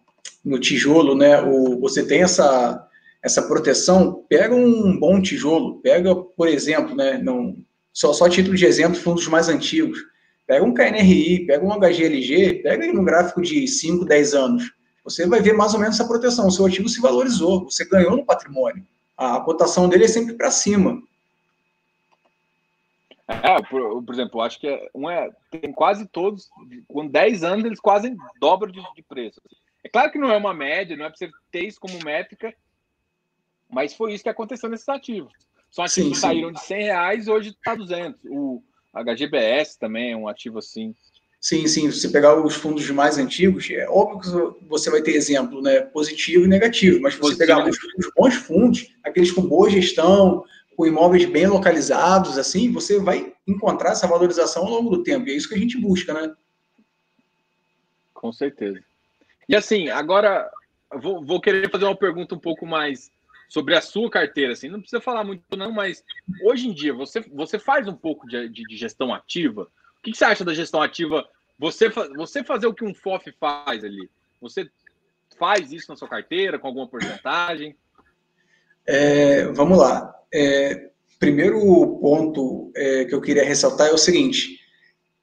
no tijolo, né, o, você tem essa, essa proteção, pega um bom tijolo, pega, por exemplo, né, não, só, só título de exemplo, fundos mais antigos, pega um KNRI, pega um HGLG, pega aí no gráfico de 5, 10 anos, você vai ver mais ou menos essa proteção, o seu ativo se valorizou, você ganhou no patrimônio a cotação dele é sempre para cima. É, por, por, exemplo, acho que é, um é, tem quase todos, com 10 anos, eles quase dobram de, de preço. É claro que não é uma média, não é para você ter isso como métrica, mas foi isso que aconteceu nesses ativos. São ativos sim, que saíram de 100 reais hoje está 200. O HGBS também é um ativo assim. Sim, sim. Se você pegar os fundos mais antigos, é óbvio que você vai ter exemplo né, positivo e negativo, mas se você pegar os, os, bons fundos, aqueles com boa gestão, com imóveis bem localizados, assim, você vai encontrar essa valorização ao longo do tempo. E é isso que a gente busca, né? Com certeza. E assim, agora vou, vou querer fazer uma pergunta um pouco mais sobre a sua carteira. Assim, não precisa falar muito, não, mas hoje em dia você, você faz um pouco de, de, de gestão ativa? O que você acha da gestão ativa? Você, você fazer o que um FOF faz ali? Você faz isso na sua carteira com alguma porcentagem? É, vamos lá. É, primeiro ponto é, que eu queria ressaltar é o seguinte: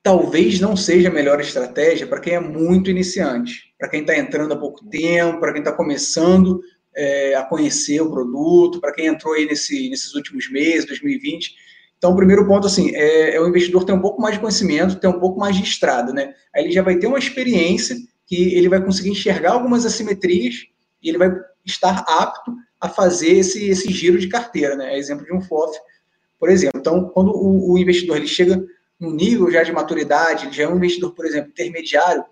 talvez não seja a melhor estratégia para quem é muito iniciante, para quem está entrando há pouco tempo, para quem está começando é, a conhecer o produto, para quem entrou aí nesse, nesses últimos meses, 2020 Então, o primeiro ponto, assim, é, é, o investidor ter um pouco mais de conhecimento, ter um pouco mais de estrada, né? Aí ele já vai ter uma experiência que ele vai conseguir enxergar algumas assimetrias e ele vai estar apto a fazer esse, esse giro de carteira, né? É exemplo de um FOF, por exemplo. Então, quando o, o investidor ele chega no nível já de maturidade, ele já é um investidor, por exemplo, intermediário,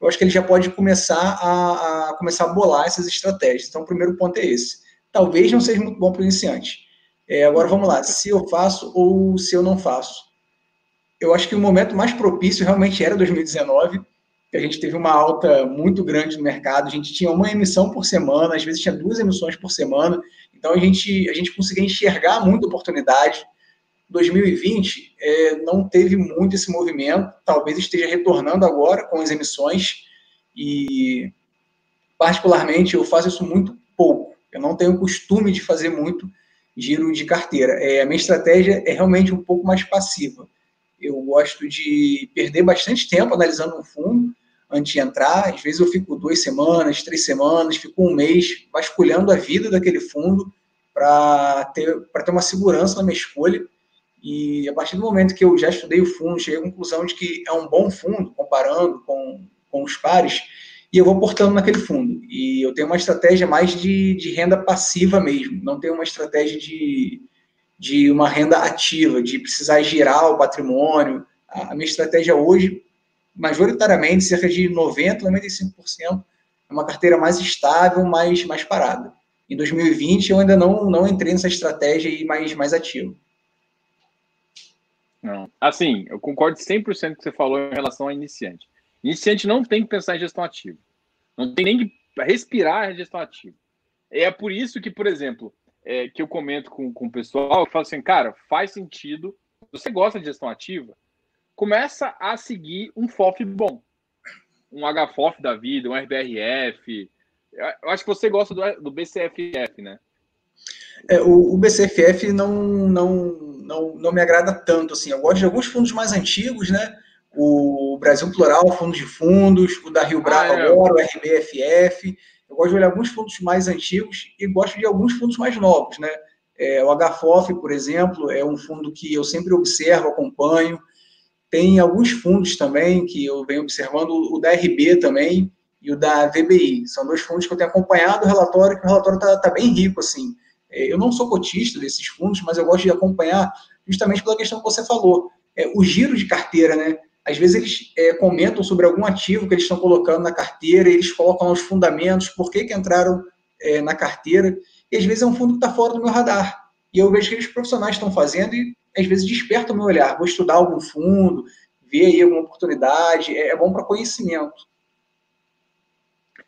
eu acho que ele já pode começar a, a começar a bolar essas estratégias. Então, o primeiro ponto é esse. Talvez não seja muito bom para o iniciante, é, agora vamos lá, se eu faço ou se eu não faço. Eu acho que o momento mais propício realmente era 2019, que a gente teve uma alta muito grande no mercado, a gente tinha uma emissão por semana, às vezes tinha duas emissões por semana, então a gente, a gente conseguia enxergar muita oportunidade. 2020 é, não teve muito esse movimento, talvez esteja retornando agora com as emissões, e particularmente eu faço isso muito pouco, eu não tenho costume de fazer muito, giro de carteira. É, a minha estratégia é realmente um pouco mais passiva. Eu gosto de perder bastante tempo analisando um fundo antes de entrar. Às vezes eu fico duas semanas, três semanas, fico um mês vasculhando a vida daquele fundo para ter, ter uma segurança na minha escolha. E a partir do momento que eu já estudei o fundo, cheguei à conclusão de que é um bom fundo, comparando com, com os pares, e eu vou portando naquele fundo. E eu tenho uma estratégia mais de, de renda passiva mesmo, não tenho uma estratégia de, de uma renda ativa, de precisar girar o patrimônio. A, minha estratégia hoje, majoritariamente, cerca de 90%, 95%, é uma carteira mais estável, mais, mais parada. Em 2020, eu ainda não, não entrei nessa estratégia aí mais, mais ativa. Assim, eu concordo 100% com o que você falou em relação a iniciante. Iniciante não tem que pensar em gestão ativa. Não tem nem que respirar em gestão ativa. É por isso que, por exemplo, é, que eu comento com, com o pessoal, eu falo assim, cara, faz sentido, você gosta de gestão ativa, começa a seguir um FOF bom. Um HFOF da vida, um RBRF. Eu acho que você gosta do, do BCFF, né? É, o, o, BCFF não, não, não, não me agrada tanto, assim. Eu gosto de alguns fundos mais antigos, né? O Brasil Plural, fundo de fundos, o da Rio Bravo ah, é. agora, o RBFF. Eu gosto de olhar alguns fundos mais antigos e gosto de alguns fundos mais novos, né? É, o HFOF, por exemplo, é um fundo que eu sempre observo, acompanho. Tem alguns fundos também que eu venho observando, o da RB também e o da VBI. São dois fundos que eu tenho acompanhado o relatório, que o relatório está tá bem rico, assim. É, eu não sou cotista desses fundos, mas eu gosto de acompanhar justamente pela questão que você falou. É, o giro de carteira, né? Às vezes eles é, comentam sobre algum ativo que eles estão colocando na carteira, eles colocam os fundamentos, por que, que entraram é, na carteira, e às vezes é um fundo que está fora do meu radar. E eu vejo que os profissionais estão fazendo e às vezes desperta o meu olhar. Vou estudar algum fundo, ver aí alguma oportunidade, é, é bom para conhecimento.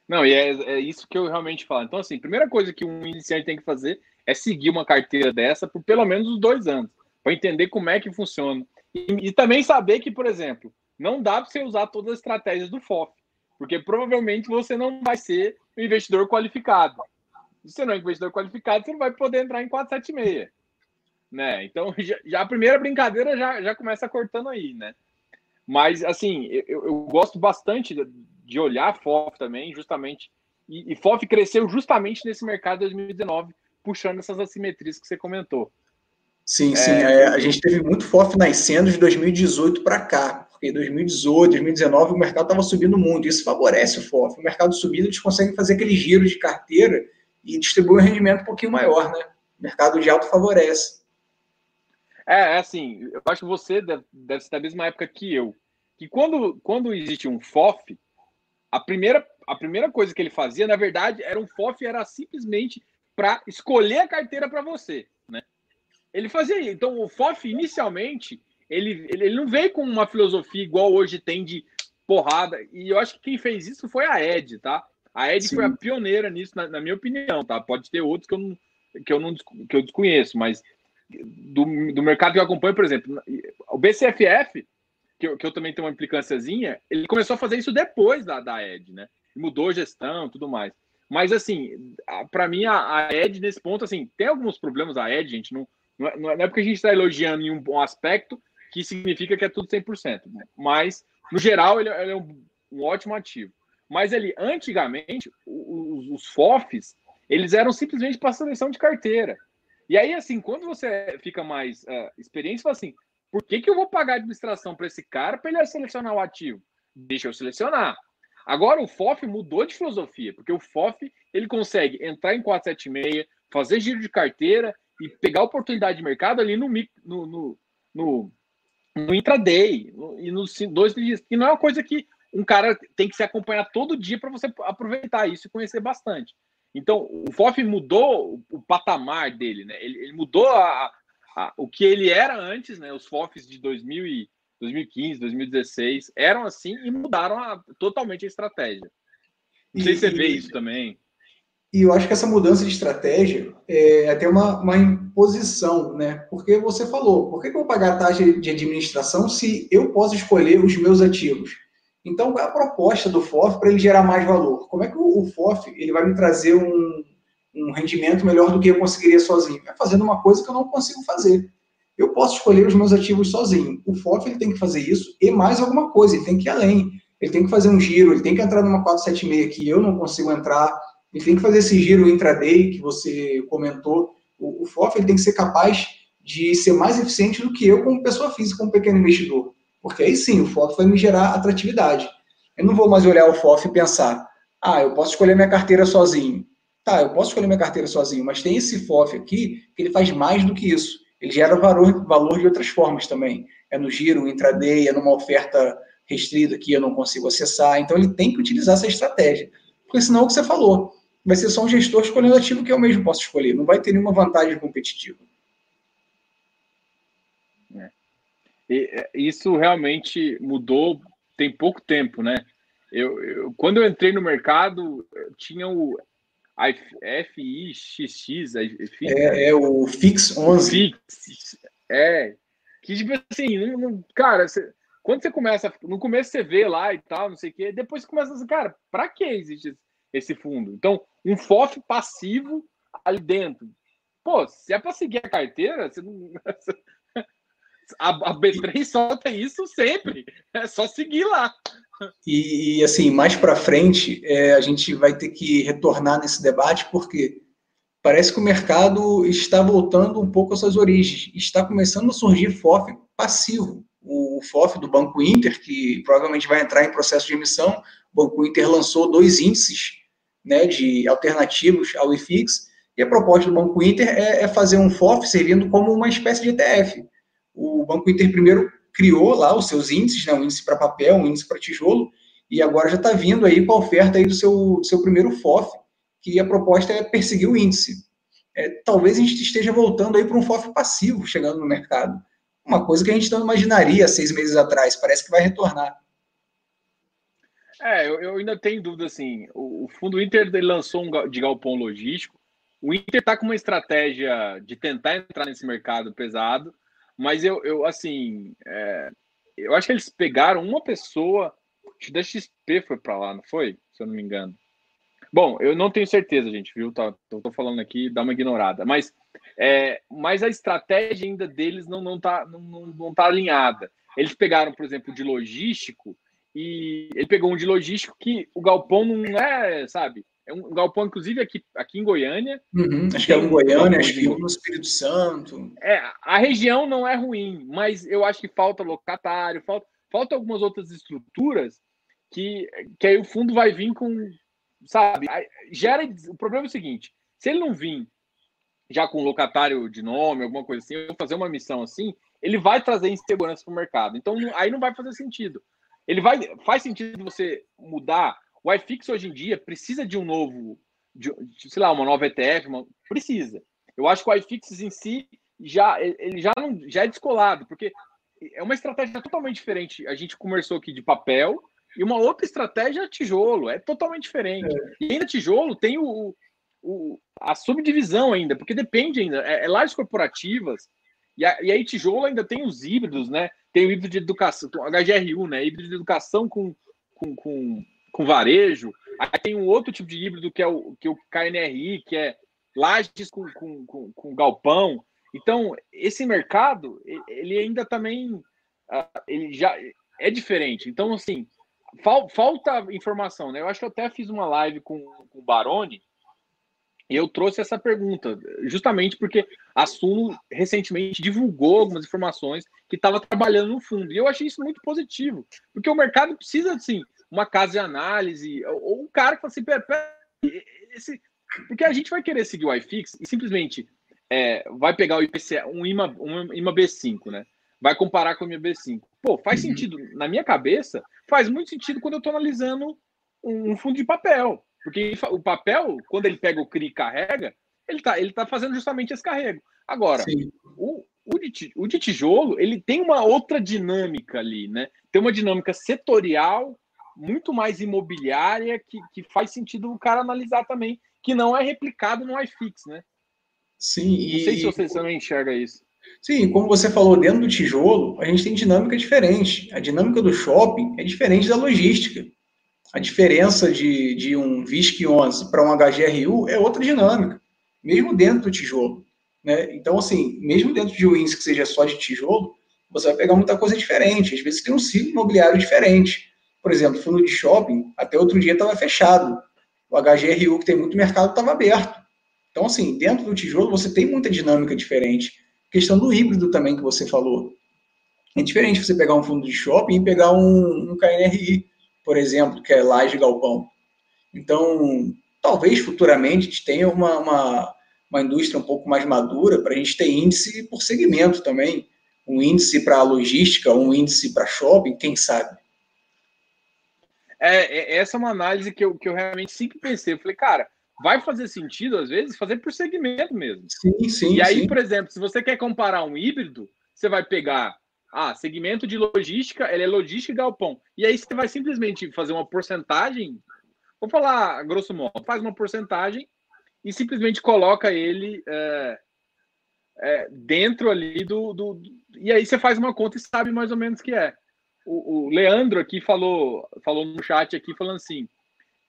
Não, e é, é, isso que eu realmente falo. Então, assim, primeira coisa que um iniciante tem que fazer é seguir uma carteira dessa por pelo menos os dois anos, para entender como é que funciona e, e, também saber que, por exemplo, não dá para você usar todas as estratégias do FOF, porque provavelmente você não vai ser um investidor qualificado. Se você não é investidor qualificado, você não vai poder entrar em 476. Né? Então, <laughs> já, já a primeira brincadeira já, já começa cortando aí, né? Mas, assim, eu, eu gosto bastante de, de olhar FOF também, justamente. E, e FOF cresceu justamente nesse mercado de 2019, puxando essas assimetrias que você comentou. Sim, sim. É, a gente teve muito FOF nascendo de 2018 para cá, porque em 2018, 2019 o mercado estava subindo muito. Isso favorece o FOF. O mercado subindo, eles conseguem fazer aquele giro de carteira e distribuir um rendimento um pouquinho maior, né? O mercado de alto favorece. É, é assim, eu acho que você deve, deve ser da mesma época que eu. Que quando, quando existe um FOF, a primeira, a primeira coisa que ele fazia, na verdade, era um FOF, era simplesmente para escolher a carteira para você. Ele fazia Então, o FOF, inicialmente, ele, ele, ele, não veio com uma filosofia igual hoje tem de porrada. E eu acho que quem fez isso foi a Ed, tá? A Ed Sim. foi a pioneira nisso, na, na, minha opinião, tá? Pode ter outros que eu não, que eu não que eu desconheço, mas do, do mercado que eu acompanho, por exemplo, o BCFF, que eu, que eu também tenho uma implicânciazinha, ele começou a fazer isso depois da, da Ed, né? Mudou gestão tudo mais. Mas, assim, para mim, a, a Ed, nesse ponto, assim, tem alguns problemas a Ed, gente, não, é, não é, porque a gente está elogiando em um bom aspecto que significa que é tudo 100%. Mas, no geral, ele, ele é um, um, ótimo ativo. Mas ele, antigamente, os, os FOFs, eles eram simplesmente para seleção de carteira. E aí, assim, quando você fica mais uh, experiente, você fala assim: por que, que eu vou pagar administração para esse cara para ele selecionar o ativo? Deixa eu selecionar. Agora o FOF mudou de filosofia, porque o FOF ele consegue entrar em 476, fazer giro de carteira e pegar oportunidade de mercado ali no, no, no, no, no intraday e nos dois dias. E não é uma coisa que um cara tem que se acompanhar todo dia para você aproveitar isso e conhecer bastante. Então, o FOF mudou o patamar dele, né? Ele, ele mudou a, a, o que ele era antes, né? Os FOFs de 2000 e 2015, 2016 eram assim e mudaram a, totalmente a estratégia. Não sei se você vê isso também. E eu acho que essa mudança de estratégia é até uma, uma imposição, né? Porque você falou, por que, eu vou pagar a taxa de administração se eu posso escolher os meus ativos? Então, qual é a proposta do FOF para ele gerar mais valor? Como é que o, o FOF ele vai me trazer um, um rendimento melhor do que eu conseguiria sozinho? É fazendo uma coisa que eu não consigo fazer. Eu posso escolher os meus ativos sozinho. O FOF ele tem que fazer isso e mais alguma coisa, ele tem que ir além. Ele tem que fazer um giro, ele tem que entrar numa 476 que eu não consigo entrar, ele tem que fazer esse giro intraday que você comentou. O, o FOF ele tem que ser capaz de ser mais eficiente do que eu como pessoa física, como pequeno investidor. Porque aí sim, o FOF vai me gerar atratividade. Eu não vou mais olhar o FOF e pensar, ah, eu posso escolher minha carteira sozinho. Tá, eu posso escolher minha carteira sozinho, mas tem esse FOF aqui que ele faz mais do que isso. Ele gera valor, valor de outras formas também. É no giro, intraday, é numa oferta restrita que eu não consigo acessar. Então ele tem que utilizar essa estratégia. Porque senão é o que você falou, vai ser só um gestor escolhendo ativo que eu mesmo posso escolher. Não vai ter nenhuma vantagem competitiva. E, é, isso realmente mudou tem pouco tempo, né? Eu, eu, quando eu entrei no mercado, tinha o FIXX. É, é o Fix 11. Fix, é. Que, tipo assim, não, não, cara, você, quando você começa, no começo você vê lá e tal, não sei o quê, depois você começa assim, cara, para que existe esse fundo? Então, um FOF passivo ali dentro. Pô, se é para seguir a carteira, você não, <laughs> a, a B3 solta isso sempre. É só seguir lá. E, e assim, mais para frente, é, a gente vai ter que retornar nesse debate, porque parece que o mercado está voltando um pouco às suas origens. Está começando a surgir FOF passivo. O FOF do Banco Inter, que provavelmente vai entrar em processo de emissão, o Banco Inter lançou dois índices né, de alternativos ao IFIX, e a proposta do Banco Inter é, é fazer um FOF servindo como uma espécie de ETF o Banco Inter primeiro criou lá os seus índices, né, um índice para papel, um índice para tijolo, e agora já está vindo aí com a oferta aí do seu, seu primeiro FOF, que a proposta é perseguir o índice. É, talvez a gente esteja voltando aí para um FOF passivo chegando no mercado. Uma coisa que a gente não imaginaria seis meses atrás, parece que vai retornar. É, eu, eu ainda tenho dúvida assim. O, o Fundo Inter lançou um de galpão logístico. O Inter está com uma estratégia de tentar entrar nesse mercado pesado, mas eu, eu assim, é, eu acho que eles pegaram uma pessoa, acho da XP foi para lá, não foi? Se eu não me engano. Bom, eu não tenho certeza, gente, viu? Tá, tô, tô falando aqui, dá uma ignorada. Mas, é, mas a estratégia ainda deles não, não, tá, não, não, não tá alinhada. Eles pegaram, por exemplo, de logístico, e ele pegou um de logístico que o galpão não é, sabe? É um galpão, inclusive, aqui, aqui em Goiânia. Uhum, acho que é um Goiânia, acho que um no Espírito Santo. É, a região não é ruim, mas eu acho que falta locatário, falta, falta algumas outras estruturas que, que aí o fundo vai vir com, sabe? Gera, o problema é o seguinte, se ele não vir já com locatário de nome, alguma coisa assim, ou fazer uma missão assim, ele vai trazer insegurança para o mercado. Então, aí não vai fazer sentido. Ele vai, faz sentido você mudar o iFix hoje em dia precisa de um novo, de, sei lá, uma nova ETF, uma, precisa. Eu acho que o iFix em si já ele já não já é descolado, porque é uma estratégia totalmente diferente. A gente conversou aqui de papel e uma outra estratégia é tijolo, é totalmente diferente. É. E ainda tijolo tem o, o, a subdivisão ainda, porque depende ainda, é, é lajes corporativas, e, a, e, aí tijolo ainda tem os híbridos, né? Tem o híbrido de educação, HGRU, né? Híbrido de educação com, com, com com varejo. Aí tem um outro tipo de híbrido que é o, que é o KNRI, que é lajes com, com, com, com galpão. Então, esse mercado, ele ainda também ah, ele já é diferente. Então, assim, fal, falta informação, né? Eu acho que eu até fiz uma live com, com o Baroni E eu trouxe essa pergunta, justamente porque a Suno recentemente divulgou algumas informações que estava trabalhando no fundo. E eu achei isso muito positivo, porque o mercado precisa, assim, uma casa de análise, ou um cara que fala assim, pera, pera, esse... porque a gente vai querer seguir o iFix e simplesmente é, vai pegar o IPCA, um IMA, um IMA B5, né? Vai comparar com o IMA B5. Pô, faz uhum. sentido, na minha cabeça, faz muito sentido quando eu estou analisando um fundo de papel. Porque o papel, quando ele pega o CRI e carrega, ele está ele tá fazendo justamente esse carrego. Agora, o, o, de, o de tijolo, ele tem uma outra dinâmica ali, né? Tem uma dinâmica setorial, muito mais imobiliária, que, que faz sentido o cara analisar também, que não é replicado no iFix, né? Sim. Não sei se você também enxerga isso. Sim, como você falou, dentro do tijolo, a gente tem dinâmica diferente. A dinâmica do shopping é diferente da logística a diferença de, de um VISC 11 para um HGRU é outra dinâmica, mesmo dentro do tijolo. Né? Então, assim, mesmo dentro de um índice que seja só de tijolo, você vai pegar muita coisa diferente. Às vezes tem um ciclo imobiliário diferente. Por exemplo, fundo de shopping, até outro dia estava fechado. O HGRU, que tem muito mercado, estava aberto. Então, assim, dentro do tijolo você tem muita dinâmica diferente. A questão do híbrido também que você falou. É diferente você pegar um fundo de shopping e pegar um, um KNRI por exemplo, que é laje galpão. Então, talvez futuramente a gente tenha uma, uma, uma indústria um pouco mais madura para a gente ter índice por segmento também. Um índice para logística, um índice para shopping, quem sabe? É, é, essa é uma análise que eu, que eu realmente sempre pensei. Eu falei, cara, vai fazer sentido, às vezes, fazer por segmento mesmo. Sim, sim. E aí, sim. por exemplo, se você quer comparar um híbrido, você vai pegar ah, segmento de logística, ele é logística e galpão. E aí você vai simplesmente fazer uma porcentagem, vou falar grosso modo, faz uma porcentagem e simplesmente coloca ele é, é, dentro ali do, do, E aí você faz uma conta e sabe mais ou menos que é. O, o Leandro aqui falou, falou no chat aqui, falando assim,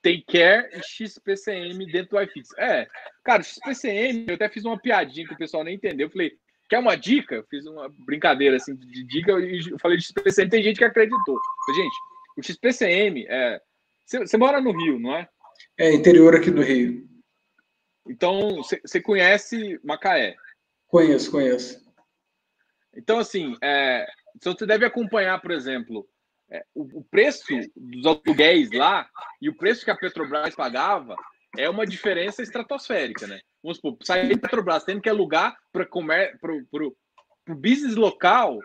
tem care e XPCM dentro do iFix. É, cara, XPCM, eu até fiz uma piadinha que o pessoal nem entendeu. Eu falei, Quer uma dica? Eu fiz uma brincadeira assim de dica e falei de XPCM. Tem gente que acreditou. Gente, o XPCM é. Você mora no Rio, não é? É, interior aqui do Rio. Então, você conhece Macaé? Conheço, conheço. Então, assim, é, você deve acompanhar, por exemplo, é, o, o, preço dos aluguéis lá e o preço que a Petrobras pagava é uma diferença estratosférica, né? Vamos supor, sair da Petrobras tendo que alugar para o business local,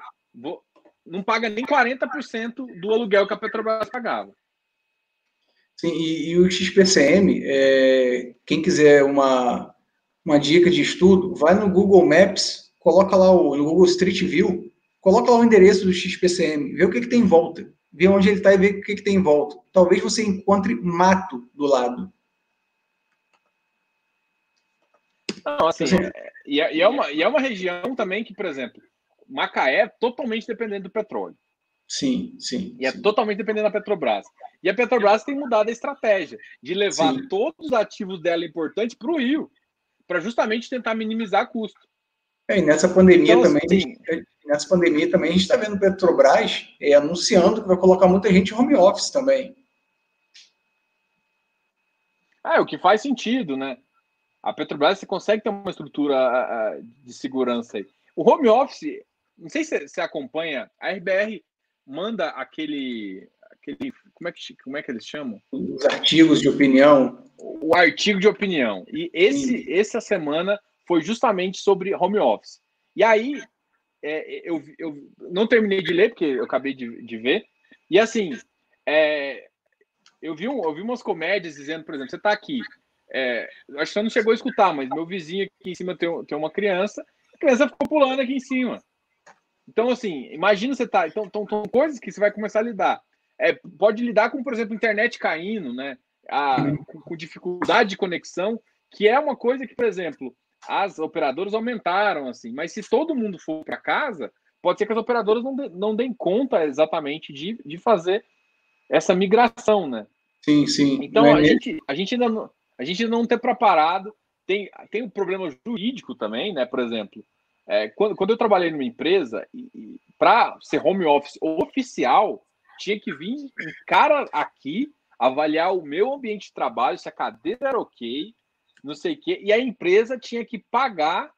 não paga nem 40% do aluguel que a Petrobras pagava. Sim, e, e o XPCM, é, quem quiser uma, uma dica de estudo, vai no Google Maps, coloca lá o no Google Street View, coloca lá o endereço do XPCM, vê o que, que tem em volta, vê onde ele está e vê o que, que tem em volta. Talvez você encontre mato do lado. Não, assim, é, e, é, e, é uma, e é uma região também que, por exemplo, Macaé é totalmente dependente do petróleo. Sim, sim. E é sim. totalmente dependente da Petrobras. E a Petrobras tem mudado a estratégia de levar sim. todos os ativos dela importantes para o Rio, para justamente tentar minimizar custo. É, e nessa pandemia então, também, assim, nessa pandemia também a gente está vendo Petrobras é, anunciando que vai colocar muita gente em home office também. É, o que faz sentido, né? A Petrobras você consegue ter uma estrutura de segurança aí. O home office, não sei se você acompanha, a RBR manda aquele, aquele como é que como é que eles chamam? Os artigos de opinião. O artigo de opinião. E esse essa semana foi justamente sobre home office. E aí é, eu, eu não terminei de ler porque eu acabei de, de ver. E assim, é, eu vi um, eu vi umas comédias dizendo, por exemplo, você está aqui é, acho que você não chegou a escutar, mas meu vizinho aqui em cima tem, tem uma criança, a criança ficou pulando aqui em cima. Então, assim, imagina você tá. Então, então, são coisas que você vai começar a lidar. É, pode lidar com, por exemplo, internet caindo, né? A, com, com, dificuldade de conexão, que é uma coisa que, por exemplo, as operadoras aumentaram, assim, mas se todo mundo for para casa, pode ser que as operadoras não, de, não deem conta exatamente de, de fazer essa migração, né? Sim, sim. Então, a, gente, a gente ainda não a gente não ter preparado. Tem, tem um problema jurídico também, né? Por exemplo, é, quando, quando eu trabalhei numa empresa, para ser home office oficial, tinha que vir um cara aqui avaliar o meu ambiente de trabalho, se a cadeira era ok, não sei o quê, e a empresa tinha que pagar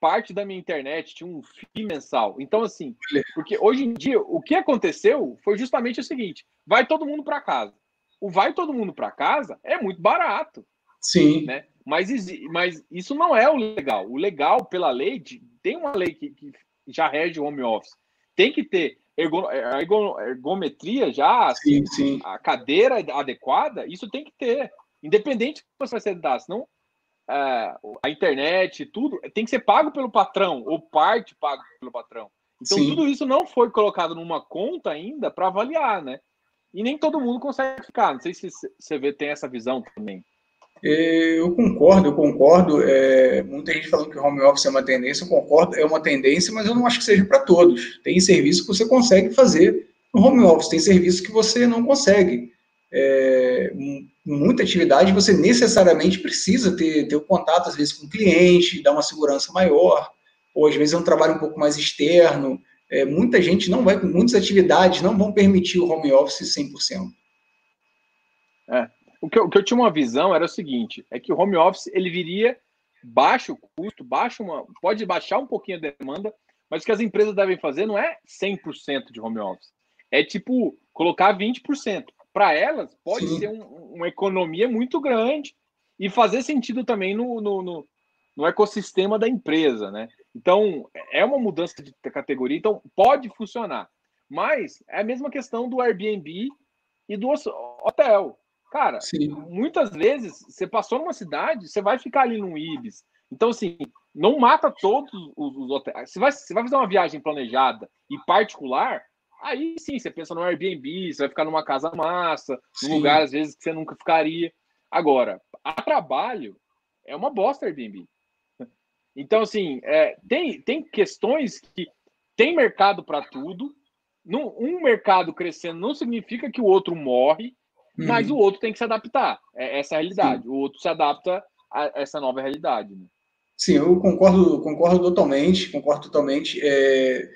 parte da minha internet, tinha um FII mensal. Então, assim, porque hoje em dia, o que aconteceu foi justamente o seguinte: vai todo mundo para casa. O vai todo mundo para casa é muito barato. Sim. Né? Mas, mas isso não é o legal. O legal, pela lei, tem uma lei que, que já rege o home office. Tem que ter ergo, ergometria já, sim, sim. a cadeira adequada, isso tem que ter. Independente do que você vai sentar, senão é, a internet, tudo, tem que ser pago pelo patrão, ou parte pago pelo patrão. Então, Sim. tudo isso não foi colocado numa conta ainda para avaliar, né? E nem todo mundo consegue ficar. Não sei se você vê, tem essa visão também. É, eu concordo, eu concordo. É, muita gente falando que o home office é uma tendência, eu concordo, é uma tendência, mas eu não acho que seja para todos. Tem serviço que você consegue fazer no home office, tem serviço que você não consegue. É, muita atividade, você necessariamente precisa ter, ter o contato, às vezes, com o cliente, dar uma segurança maior, ou às vezes é um trabalho um pouco mais externo. É, muita gente não vai, muitas atividades não vão permitir o home office 100%. É. O que, eu, o que eu tinha uma visão era o seguinte, é que o home office ele viria baixo custo, baixo uma, pode baixar um pouquinho a demanda, mas o que as empresas devem fazer não é 100% de home office. É tipo colocar 20% para elas pode Sim. ser um, uma economia muito grande e fazer sentido também no, no, no, no, ecossistema da empresa, né? Então, é uma mudança de categoria, então pode funcionar. Mas é a mesma questão do Airbnb e do hotel. Cara, Sim. muitas vezes você passou numa cidade, você vai ficar ali num Ibis. Então, assim, não mata todos os, os hotéis. Você vai, você vai fazer uma viagem planejada e particular, Aí sim, você pensa no Airbnb, você vai ficar numa casa massa, num lugar às vezes que você nunca ficaria. Agora, a trabalho é uma bosta Airbnb. Então, assim, é, tem, tem questões que tem mercado para tudo. Num, um mercado crescendo não significa que o outro morre, uhum. mas o outro tem que se adaptar. É essa é a realidade. Sim. O outro se adapta a essa nova realidade. Né? Sim, eu concordo, concordo totalmente, concordo totalmente. É,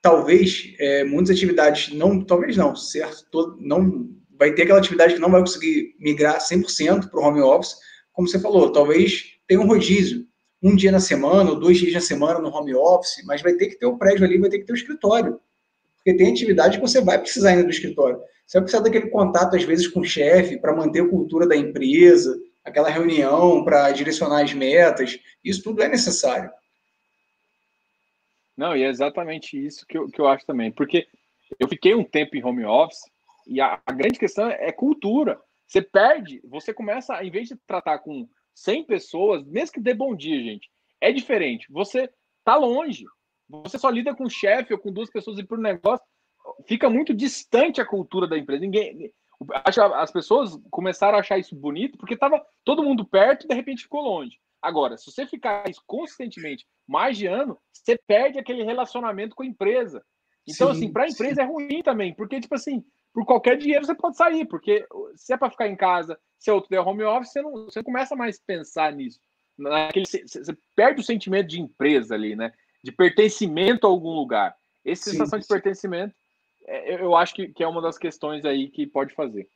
talvez é, muitas atividades não, talvez não, certo? Todo, não vai ter aquela atividade que não vai conseguir migrar 100% para o home office, como você falou, talvez tenha um rodízio, um dia na semana ou dois dias na semana no home office, mas vai ter que ter o prédio ali, vai ter que ter o escritório, porque tem atividade que você vai precisar ainda do escritório. Você vai precisar daquele contato, às vezes, com o chefe, para manter a cultura da empresa, aquela reunião para direcionar as metas, isso tudo é necessário. Não, e é exatamente isso que eu, que eu acho também. Porque eu fiquei um tempo em home office e a, a grande questão é cultura. Você perde, você começa, em vez de tratar com 100 pessoas, mesmo que dê bom dia, gente, é diferente. Você tá longe. Você só lida com o chefe ou com duas pessoas e por negócio. Fica muito distante a cultura da empresa. Ninguém, as pessoas começaram a achar isso bonito porque estava todo mundo perto e de repente ficou longe. Agora, se você ficar isso consistentemente mais de ano, você perde aquele relacionamento com a empresa. Então, sim, assim, para a empresa sim. é ruim também, porque, tipo assim, por qualquer dinheiro você pode sair, porque se é para ficar em casa, se é outro der home office, você não, você não começa mais a pensar nisso. Naquele, você perde o sentimento de empresa ali, né? De pertencimento a algum lugar. Essa sensação de pertencimento, é, eu acho que, que é uma das questões aí que pode fazer.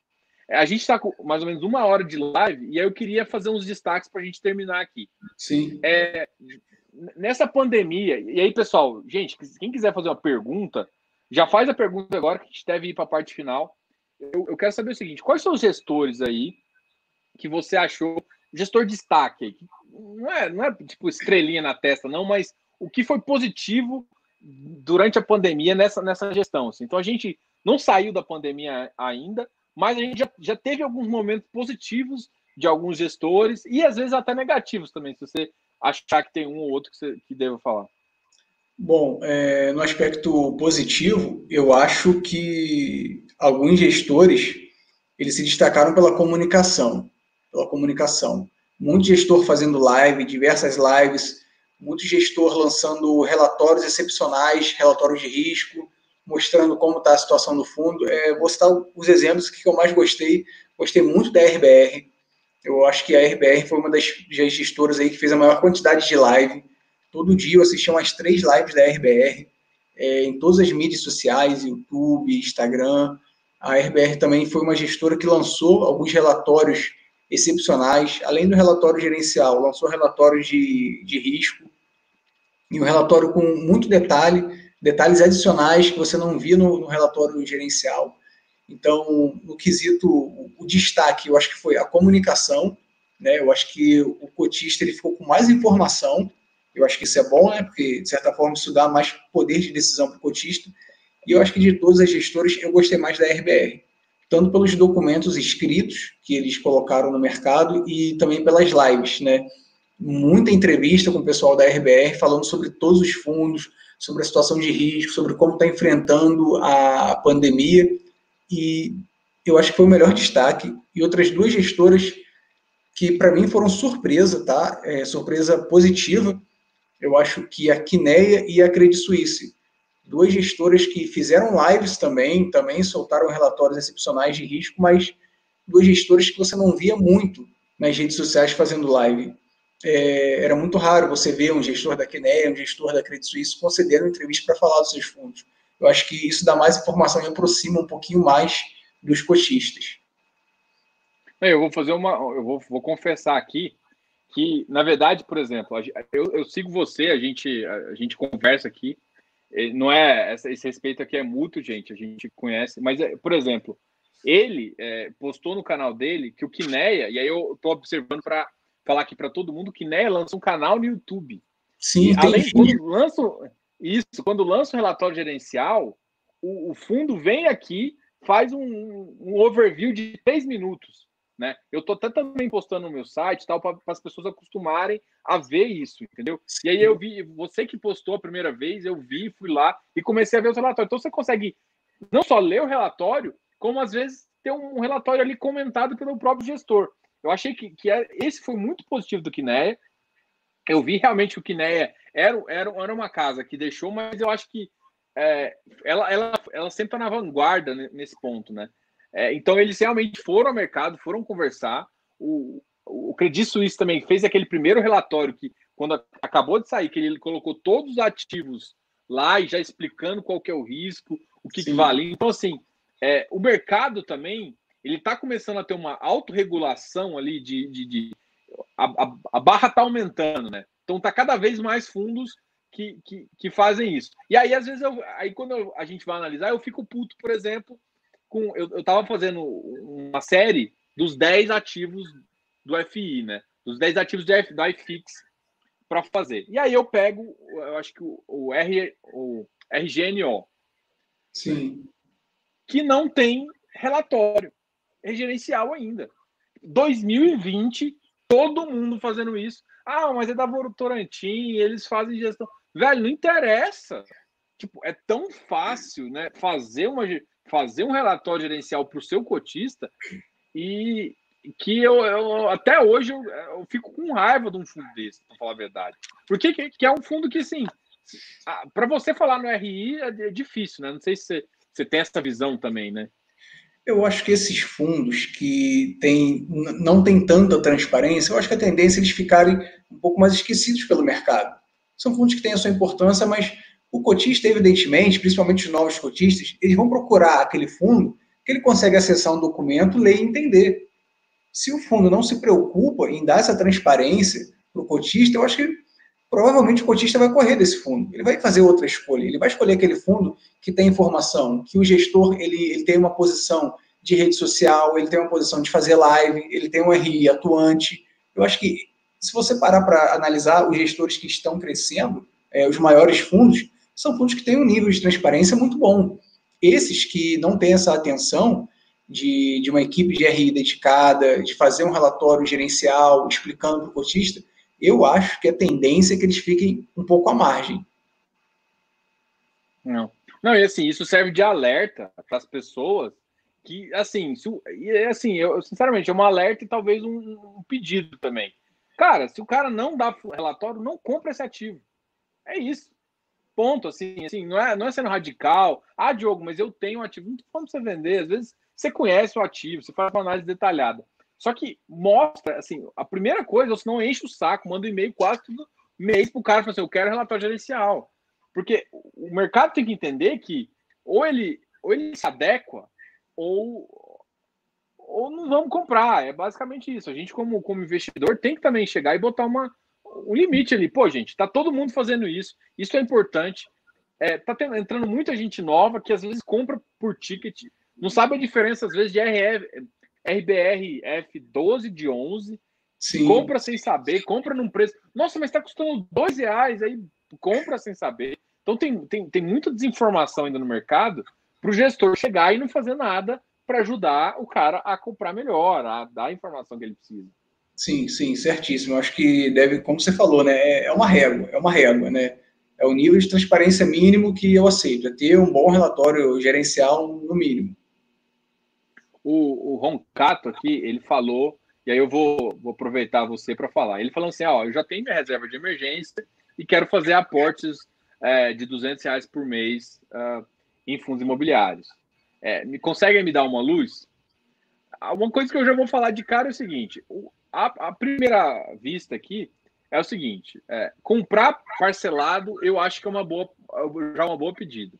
A gente está com mais ou menos uma hora de live e aí eu queria fazer uns destaques para a gente terminar aqui. Sim. É, nessa pandemia, e aí, pessoal, gente, quem quiser fazer uma pergunta, já faz a pergunta agora que a gente deve ir para a parte final. Eu, eu, quero saber o seguinte: quais são os gestores aí que você achou, gestor destaque aí? Não é, não é tipo estrelinha na testa, não, mas o que foi positivo durante a pandemia nessa, nessa gestão? Assim? Então a gente não saiu da pandemia ainda, mas a gente já, já teve alguns momentos positivos de alguns gestores e às vezes até negativos também, se você achar que tem um ou outro que, que deva falar. Bom, é, no aspecto positivo, eu acho que alguns gestores eles se destacaram pela comunicação, pela comunicação. Muito gestor fazendo live, diversas lives, muito gestor lançando relatórios excepcionais, relatórios de risco, mostrando como está a situação do fundo. É, vou citar os exemplos que eu mais gostei. Gostei muito da RBR. Eu acho que a RBR foi uma das gestoras aí que fez a maior quantidade de live. Todo dia eu assistia umas três lives da RBR, é, em todas as mídias sociais, YouTube, Instagram. A RBR também foi uma gestora que lançou alguns relatórios excepcionais. Além do relatório gerencial, lançou relatórios de, de risco e um relatório com muito detalhe, detalhes adicionais que você não via no, no relatório gerencial. Então, no quesito, o, o, destaque, eu acho que foi a comunicação, né? Eu acho que o cotista ele ficou com mais informação. Eu acho que isso é bom, né? Porque, de certa forma, isso dá mais poder de decisão para o cotista. E eu acho que de todas as gestoras, eu gostei mais da RBR. Tanto pelos documentos escritos que eles colocaram no mercado e também pelas lives, né? Muita entrevista com o pessoal da RBR falando sobre todos os fundos, sobre a situação de risco, sobre como está enfrentando a pandemia. E eu acho que foi o melhor <laughs> destaque. E outras duas gestoras que para mim foram surpresa, tá? É, surpresa positiva. Eu acho que a Quineia e a Credit Suisse, duas gestoras que fizeram lives também, também soltaram relatórios excepcionais de risco, mas duas gestoras que você não via muito nas redes sociais fazendo live. É, era muito raro você ver um gestor da Quineia, um gestor da Credit Suisse concedendo entrevista para falar dos seus fundos. Eu acho que isso dá mais informação e aproxima um pouquinho mais dos cotistas. Eu vou fazer uma. Eu vou, vou confessar aqui que, na verdade, por exemplo, eu, eu sigo você, a gente, a, gente conversa aqui. Não é esse respeito aqui é mútuo, gente. A gente conhece, mas, é, por exemplo, ele é, postou no canal dele que o Kineia, e aí eu estou observando para falar aqui para todo mundo, que Kineia lança um canal no YouTube. Sim, e, além quando lança isso, quando lança um relatório gerencial, o, o fundo vem aqui, faz um, um overview de três minutos né? Eu tô até também postando no meu site tal para as pessoas acostumarem a ver isso, entendeu? E aí eu vi, você que postou a primeira vez, eu vi, fui lá e comecei a ver o relatório. Então você consegue não só ler o relatório, como às vezes ter um relatório ali comentado pelo próprio gestor. Eu achei que, que é, esse foi muito positivo do Kineia. Eu vi realmente que o Kineia era, era, era uma casa que deixou, mas eu acho que é, ela, ela, ela sempre está na vanguarda nesse ponto, né? É, então, eles realmente foram ao mercado, foram conversar. O, o Credit Suisse também fez aquele primeiro relatório que, quando acabou de sair, que ele colocou todos os ativos lá e já explicando qual que é o risco, o que, que vale. Então, assim, é, o mercado também ele está começando a ter uma autorregulação ali de. de, de a, a, a, barra está aumentando, né? Então tá cada vez mais fundos que, que, que fazem isso. E aí, às vezes, eu, aí quando eu, a gente vai analisar, eu fico puto, por exemplo, com. Eu, eu tava fazendo uma série dos 10 ativos do FI, né? Dos 10 ativos do, F, do iFix para fazer. E aí eu pego, eu acho que o, o, R, o RGNO. Sim. Que não tem relatório gerencial ainda. 2020, todo mundo fazendo isso. Ah, mas é da Votorantim, eles fazem gestão. Velho, não interessa. Tipo, é tão fácil, né, fazer uma fazer um relatório gerencial para o seu cotista e que eu, eu até hoje eu, eu, fico com raiva de um fundo desse, para falar a verdade. Porque que, que é um fundo que, assim, para você falar no RI é, é, difícil, né? Não sei se você, você tem essa visão também, né? Eu acho que esses fundos que tem, não tem tanta transparência, eu acho que a tendência é eles ficarem um pouco mais esquecidos pelo mercado. São fundos que têm a sua importância, mas o cotista, evidentemente, principalmente os novos cotistas, eles vão procurar aquele fundo que ele consegue acessar um documento, ler e entender. Se o fundo não se preocupa em dar essa transparência para o cotista, eu acho que provavelmente o cotista vai correr desse fundo. Ele vai fazer outra escolha. Ele vai escolher aquele fundo que tem informação, que o gestor ele, ele tem uma posição de rede social, ele tem uma posição de fazer live, ele tem um RI atuante. Eu acho que se você parar para analisar os gestores que estão crescendo, é, os maiores fundos, são fundos que têm um nível de transparência muito bom. Esses que não têm essa atenção de, de uma equipe de RI dedicada, de fazer um relatório gerencial explicando para o cotista, eu acho que a tendência é que eles fiquem um pouco à margem. Não. Não, e assim, isso serve de alerta para as pessoas que, assim, se, e assim, eu, sinceramente, é um alerta e talvez um, um, pedido também. Cara, se o cara não dá relatório, não compra esse ativo. É isso ponto, assim, assim, não é, não é sendo radical. Ah, Diogo, mas eu tenho um ativo. Não falando pra você vender. Às vezes você conhece o ativo, você faz uma análise detalhada. Só que mostra, assim, a primeira coisa, você não enche o saco, manda um e-mail quase todo mês pro cara, assim, eu quero relatório gerencial. Porque o mercado tem que entender que ou ele, ou ele se adequa, ou, ou não vamos comprar. É basicamente isso. A gente, como, como investidor, tem que também chegar e botar uma, um limite ali. Pô, gente, tá todo mundo fazendo isso. Isso é importante. É, tá tendo, entrando muita gente nova que às vezes compra por ticket, não sabe a diferença, às vezes, de RF, RBRF 12 de 11. Sim. Compra sem saber, compra num preço. Nossa, mas está custando dois reais, aí compra sem saber. Então tem, tem, tem muita desinformação ainda no mercado para o gestor chegar e não fazer nada para ajudar o cara a comprar melhor, a dar a informação que ele precisa. Sim, sim, certíssimo. Acho que deve, como você falou, né? É, é uma régua, é uma régua, né? É o nível de transparência mínimo que eu aceito, é ter um bom relatório gerencial no mínimo. O, o Roncato aqui, ele falou, e aí eu vou, vou aproveitar você para falar. Ele falou assim: ó, eu já tenho minha reserva de emergência e quero fazer aportes é, de 200 reais por mês uh, em fundos imobiliários. É, me conseguem me dar uma luz? Uma coisa que eu já vou falar de cara é o seguinte: a, a primeira vista aqui é o seguinte: é, comprar parcelado eu acho que é uma boa, já uma boa pedida.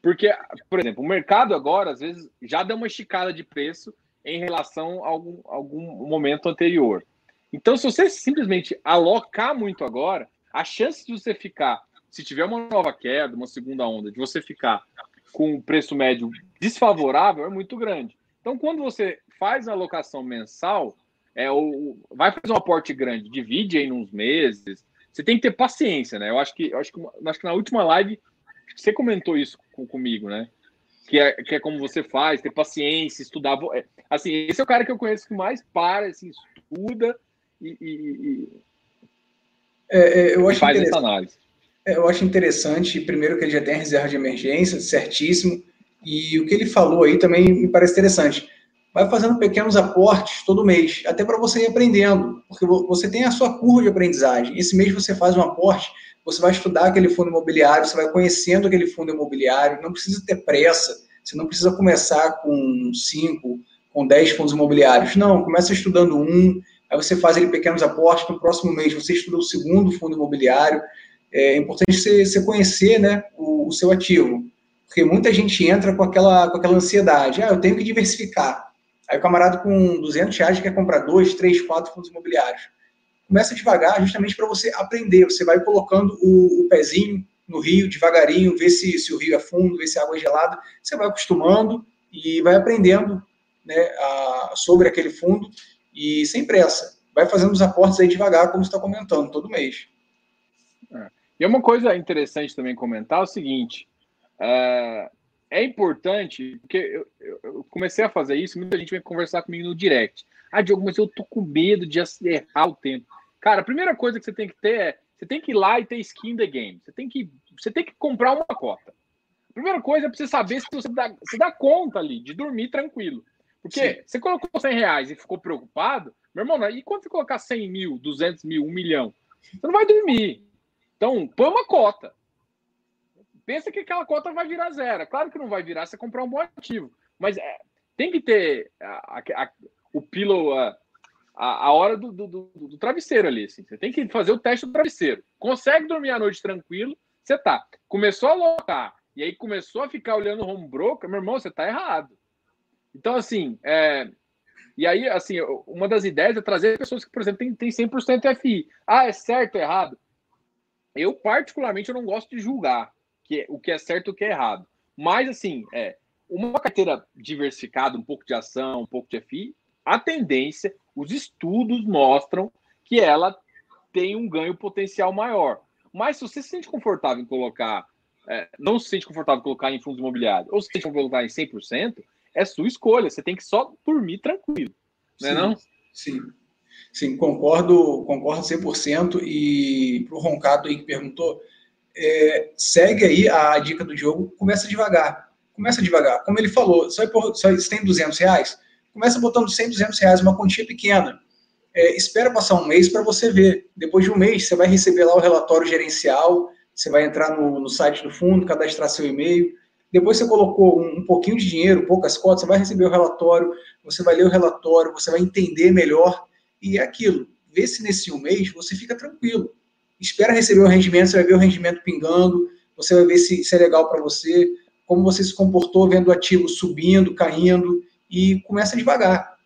Porque, por exemplo, o mercado agora, às vezes, já deu uma esticada de preço em relação a algum, algum momento anterior. Então, se você simplesmente alocar muito agora, a chance de você ficar, se tiver uma nova queda, uma segunda onda, de você ficar com um preço médio desfavorável é muito grande. Então, quando você faz a alocação mensal, é o, vai fazer um aporte grande, divide aí uns meses. Você tem que ter paciência, né? Eu acho que, eu acho que, acho que na última live você comentou isso com, comigo, né? Que é, que é como você faz, ter paciência, estudar. É, assim, esse é o cara que eu conheço que mais para, assim, estuda e, e, e é, é eu acho faz essa análise. É, eu acho interessante, primeiro, que ele já tem a reserva de emergência, certíssimo, e o que ele falou aí também me parece interessante. Vai fazendo pequenos aportes todo mês, até para você ir aprendendo, porque você tem a sua curva de aprendizagem. Esse mês você faz um aporte, você vai estudar aquele fundo imobiliário, você vai conhecendo aquele fundo imobiliário, não precisa ter pressa, você não precisa começar com cinco, com dez fundos imobiliários. Não, começa estudando um, aí você faz ali pequenos aportes, no próximo mês você estuda o segundo fundo imobiliário, é importante você, você conhecer né, o, o, seu ativo. Porque muita gente entra com aquela, com aquela ansiedade. Ah, eu tenho que diversificar. Aí o camarada com 200 reais quer comprar dois, três, quatro fundos imobiliários. Começa devagar, justamente para você aprender. Você vai colocando o, o, pezinho no rio devagarinho, ver se, se o rio é fundo, ver se a água é gelada. Você vai acostumando e vai aprendendo né, a, sobre aquele fundo e sem pressa. Vai fazendo os aportes aí devagar, como você está comentando, todo mês. E uma coisa interessante também comentar é o seguinte: é, é importante, porque eu, eu, comecei a fazer isso, muita gente vem conversar comigo no direct. Ah, Diogo, mas eu tô com medo de errar o tempo. Cara, a primeira coisa que você tem que ter é você tem que ir lá e ter skin the game. Você tem que, você tem que comprar uma cota. A primeira coisa é pra você saber se você dá, se dá conta ali de dormir tranquilo. Porque Sim. você colocou 100 reais e ficou preocupado, meu irmão, e quando você colocar 100 mil, 200 mil, 1 milhão? Você não vai dormir. Então, põe uma cota. Pensa que aquela cota vai virar zero. Claro que não vai virar se comprar um bom ativo. Mas é, tem que ter a, a, a, o pillow, a, a, hora do, do, do, do, travesseiro ali. Assim. Você tem que fazer o teste do travesseiro. Consegue dormir à noite tranquilo, você tá. Começou a locar e aí começou a ficar olhando o home broker, meu irmão, você tá errado. Então, assim, é, e aí, assim, uma das ideias é trazer pessoas que, por exemplo, têm 100% FI. Ah, é certo ou errado? Eu, particularmente, eu não gosto de julgar que é, o que é certo e o que é errado. Mas, assim, é, uma carteira diversificada, um pouco de ação, um pouco de FI, a tendência, os estudos mostram que ela tem um ganho potencial maior. Mas se você se sente confortável em colocar, é, não se sente confortável em colocar em fundos imobiliários, ou se sente confortável em colocar em 100%, é sua escolha. Você tem que só dormir tranquilo. Não é não? Sim. Sim, concordo, concordo 100%. E para o Roncado aí que perguntou, é, segue aí a dica do Diogo, começa devagar. Começa devagar. Como ele falou, só, só tem 200 reais, começa botando 100, 200 reais, uma quantia pequena. É, espera passar um mês para você ver. Depois de um mês, você vai receber lá o relatório gerencial, você vai entrar no, no site do fundo, cadastrar seu e-mail. Depois você colocou um, um pouquinho de dinheiro, poucas cotas, você vai receber o relatório, você vai ler o relatório, você vai entender melhor e é aquilo. Vê se nesse um mês você fica tranquilo. Espera receber o rendimento, você vai ver o rendimento pingando, você vai ver se, se é legal para você, como você se comportou vendo o ativo subindo, caindo, e começa devagar.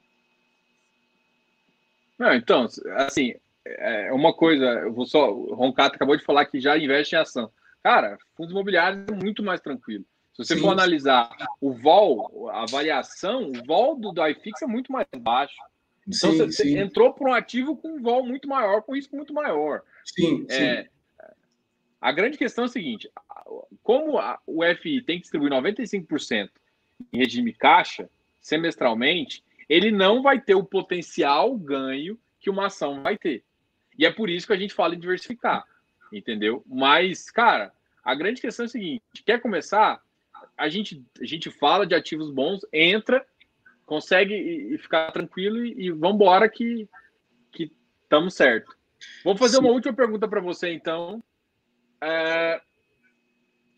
Não, então, assim, é uma coisa, eu vou só, o Roncato acabou de falar que já investe em ação. Cara, fundos imobiliários é muito mais tranquilo. Se você Sim. for analisar o vol, a variação, o vol do, do iFix é muito mais baixo. Então sim, você, sim. entrou para um ativo com um vol muito maior, com risco muito maior. Sim, é, sim. A grande questão é a seguinte: como a, o FI tem que distribuir 95% em regime caixa, semestralmente, ele não vai ter o potencial ganho que uma ação vai ter. E é por isso que a gente fala em diversificar, entendeu? Mas, cara, a grande questão é a seguinte: quer começar? A gente, a gente fala de ativos bons, entra, consegue e, ficar tranquilo e, e vamos embora que estamos certo. Vou fazer Sim. uma última pergunta para você, então. É,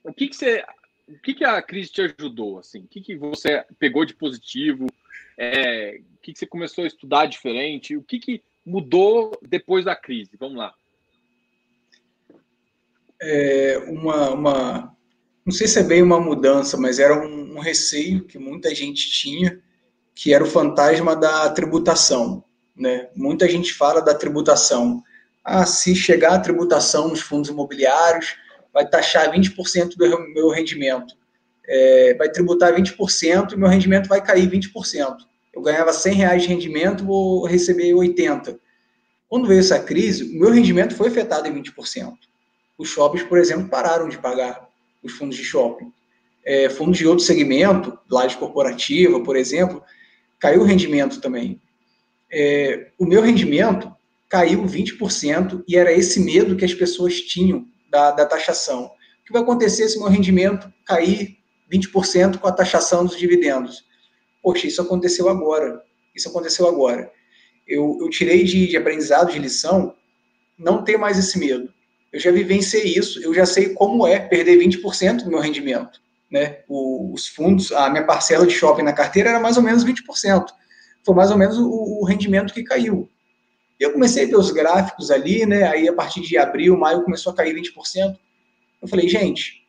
o que, que você. O que, que a crise te ajudou? Assim? O que, que você pegou de positivo? É, o que, que você começou a estudar diferente? O que, que mudou depois da crise? Vamos lá. É uma, uma, não sei se é bem uma mudança, mas era um, um, receio que muita gente tinha, que era o fantasma da tributação. Né? Muita gente fala da tributação. Ah, se chegar a tributação nos fundos imobiliários, vai taxar 20% do meu rendimento. É, vai tributar 20% e meu rendimento vai cair 20%. Eu ganhava 100 reais de rendimento, vou receber 80. Quando veio essa crise, o meu rendimento foi afetado em 20%. Os shoppings, por exemplo, pararam de pagar os fundos de shopping. É, fundos de outro segmento, laje corporativa, por exemplo, caiu o rendimento também. É, o meu rendimento caiu 20% e era esse medo que as pessoas tinham da, da taxação. O que vai acontecer se meu rendimento cair 20% com a taxação dos dividendos? Poxa, isso aconteceu agora. Isso aconteceu agora. Eu, eu tirei de, de aprendizado, de lição, não ter mais esse medo. Eu já vivenciei isso, eu já sei como é perder 20% do meu rendimento. Né? O, os fundos, a minha parcela de shopping na carteira era mais ou menos 20%. Foi mais ou menos o, o rendimento que caiu. Eu comecei a ver os gráficos ali, né? Aí a partir de abril, maio começou a cair 20%. Eu falei, gente,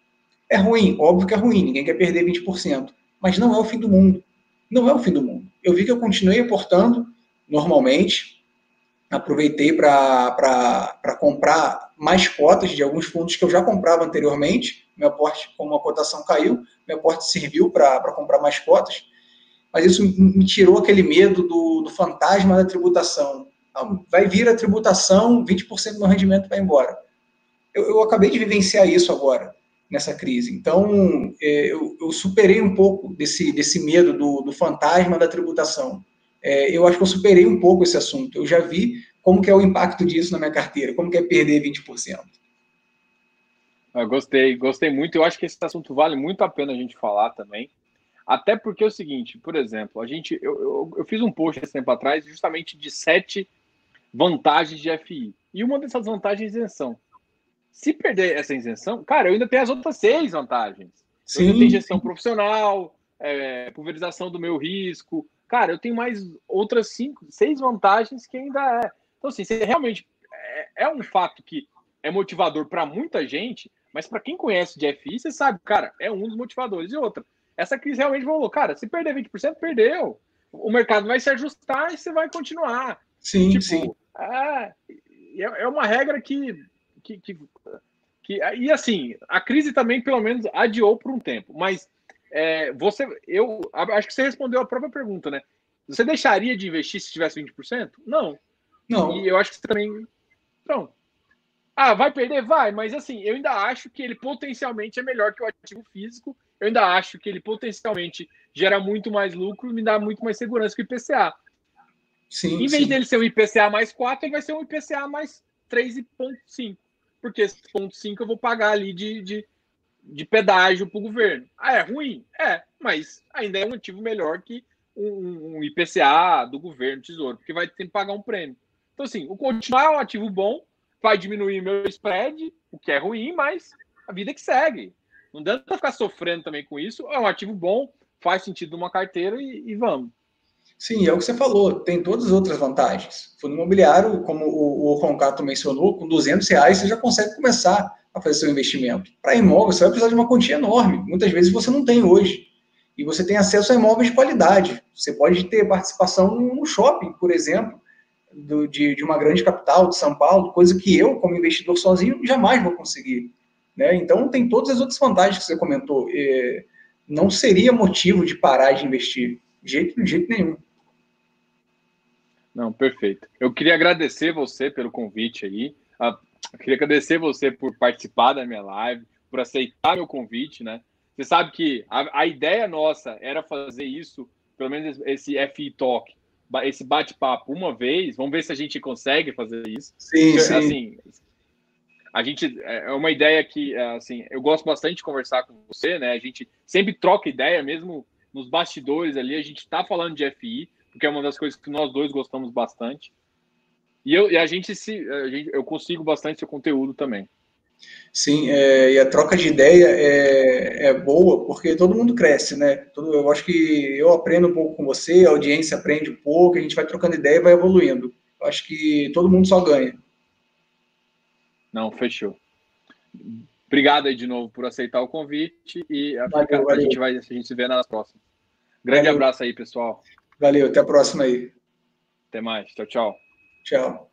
é ruim, óbvio que é ruim, ninguém quer perder 20%, mas não é o fim do mundo. Não é o fim do mundo. Eu vi que eu continuei aportando normalmente, aproveitei para comprar mais cotas de alguns fundos que eu já comprava anteriormente. Meu aporte, como a cotação caiu, meu aporte serviu para comprar mais cotas, mas isso me tirou aquele medo do, do fantasma da tributação vai vir a tributação, 20% do meu rendimento vai embora. Eu, eu, acabei de vivenciar isso agora, nessa crise. Então, é, eu, eu, superei um pouco desse, desse medo do, do fantasma da tributação. É, eu acho que eu superei um pouco esse assunto. Eu já vi como que é o impacto disso na minha carteira, como que é perder 20%. Eu gostei, gostei muito. Eu acho que esse assunto vale muito a pena a gente falar também. Até porque é o seguinte, por exemplo, a gente, eu, eu, eu fiz um post esse tempo atrás justamente de sete vantagens de FI. E uma dessas vantagens é isenção. Se perder essa isenção, cara, eu ainda tenho as outras seis vantagens. Sim. Eu ainda tenho gestão profissional, é, pulverização do meu risco. Cara, eu tenho mais outras cinco, seis vantagens que ainda é. Então, assim, você realmente é, é um fato que é motivador para muita gente, mas para quem conhece de FI, você sabe, cara, é um dos motivadores. E outra, essa crise realmente falou, cara, se perder 20%, perdeu. O mercado vai se ajustar e você vai continuar. Sim, tipo, sim. É, é uma regra que, que, que, que, E assim, a crise também, pelo menos, adiou por um tempo. Mas é, você. Eu acho que você respondeu a própria pergunta, né? Você deixaria de investir se tivesse 20%? Não. Não. E eu acho que você também. Então. Ah, vai perder? Vai, mas assim, eu ainda acho que ele potencialmente é melhor que o ativo físico. Eu ainda acho que ele potencialmente gera muito mais lucro e me dá muito mais segurança que o IPCA. Sim, em vez sim. dele ser um IPCA mais 4, ele vai ser um IPCA mais 3,5. Porque esse ponto 5 eu vou pagar ali de, de, de pedágio para o governo. Ah, é ruim? É, mas ainda é um ativo melhor que um, um IPCA do governo, tesouro, porque vai ter que pagar um prêmio. Então, assim, o continuar é um ativo bom, vai diminuir meu spread, o que é ruim, mas a vida que segue. Não dá para ficar sofrendo também com isso. É um ativo bom, faz sentido numa carteira e, e vamos. Sim, é o que você falou, tem todas as outras vantagens. Fundo imobiliário, como o, o Roncato mencionou, com 200 reais você já consegue começar a fazer seu investimento. Para imóvel, você vai precisar de uma quantia enorme. Muitas vezes você não tem hoje. E você tem acesso a imóveis de qualidade. Você pode ter participação no shopping, por exemplo, do, de, de uma grande capital, de São Paulo, coisa que eu, como investidor sozinho, jamais vou conseguir. Né? Então, tem todas as outras vantagens que você comentou. É, não seria motivo de parar de investir, de jeito, de jeito nenhum. Não, perfeito. Eu queria agradecer você pelo convite aí. Eu queria agradecer você por participar da minha live, por aceitar meu convite, né? Você sabe que a, a ideia nossa era fazer isso, pelo menos esse FI Talk, esse bate-papo uma vez. Vamos ver se a gente consegue fazer isso. Sim, Porque, sim. Assim, a gente é, é uma ideia que é, assim eu gosto bastante de conversar com você, né? A gente sempre troca ideia, mesmo nos bastidores ali. A gente está falando de FI, porque é uma das coisas que nós dois gostamos bastante. E, eu, e a gente se a gente, eu consigo bastante seu conteúdo também. Sim, é, e a troca de ideia é, é, boa porque todo mundo cresce, né? Todo, eu acho que eu aprendo um pouco com você, a audiência aprende um pouco, a gente vai trocando ideia e vai evoluindo. Eu acho que todo mundo só ganha. Não, fechou. Obrigado aí de novo por aceitar o convite e a, valeu, a valeu. gente vai a gente se vê nas próximas. Grande valeu. abraço aí, pessoal. Valeu, até a próxima aí. Até mais. Tchau, tchau. Tchau.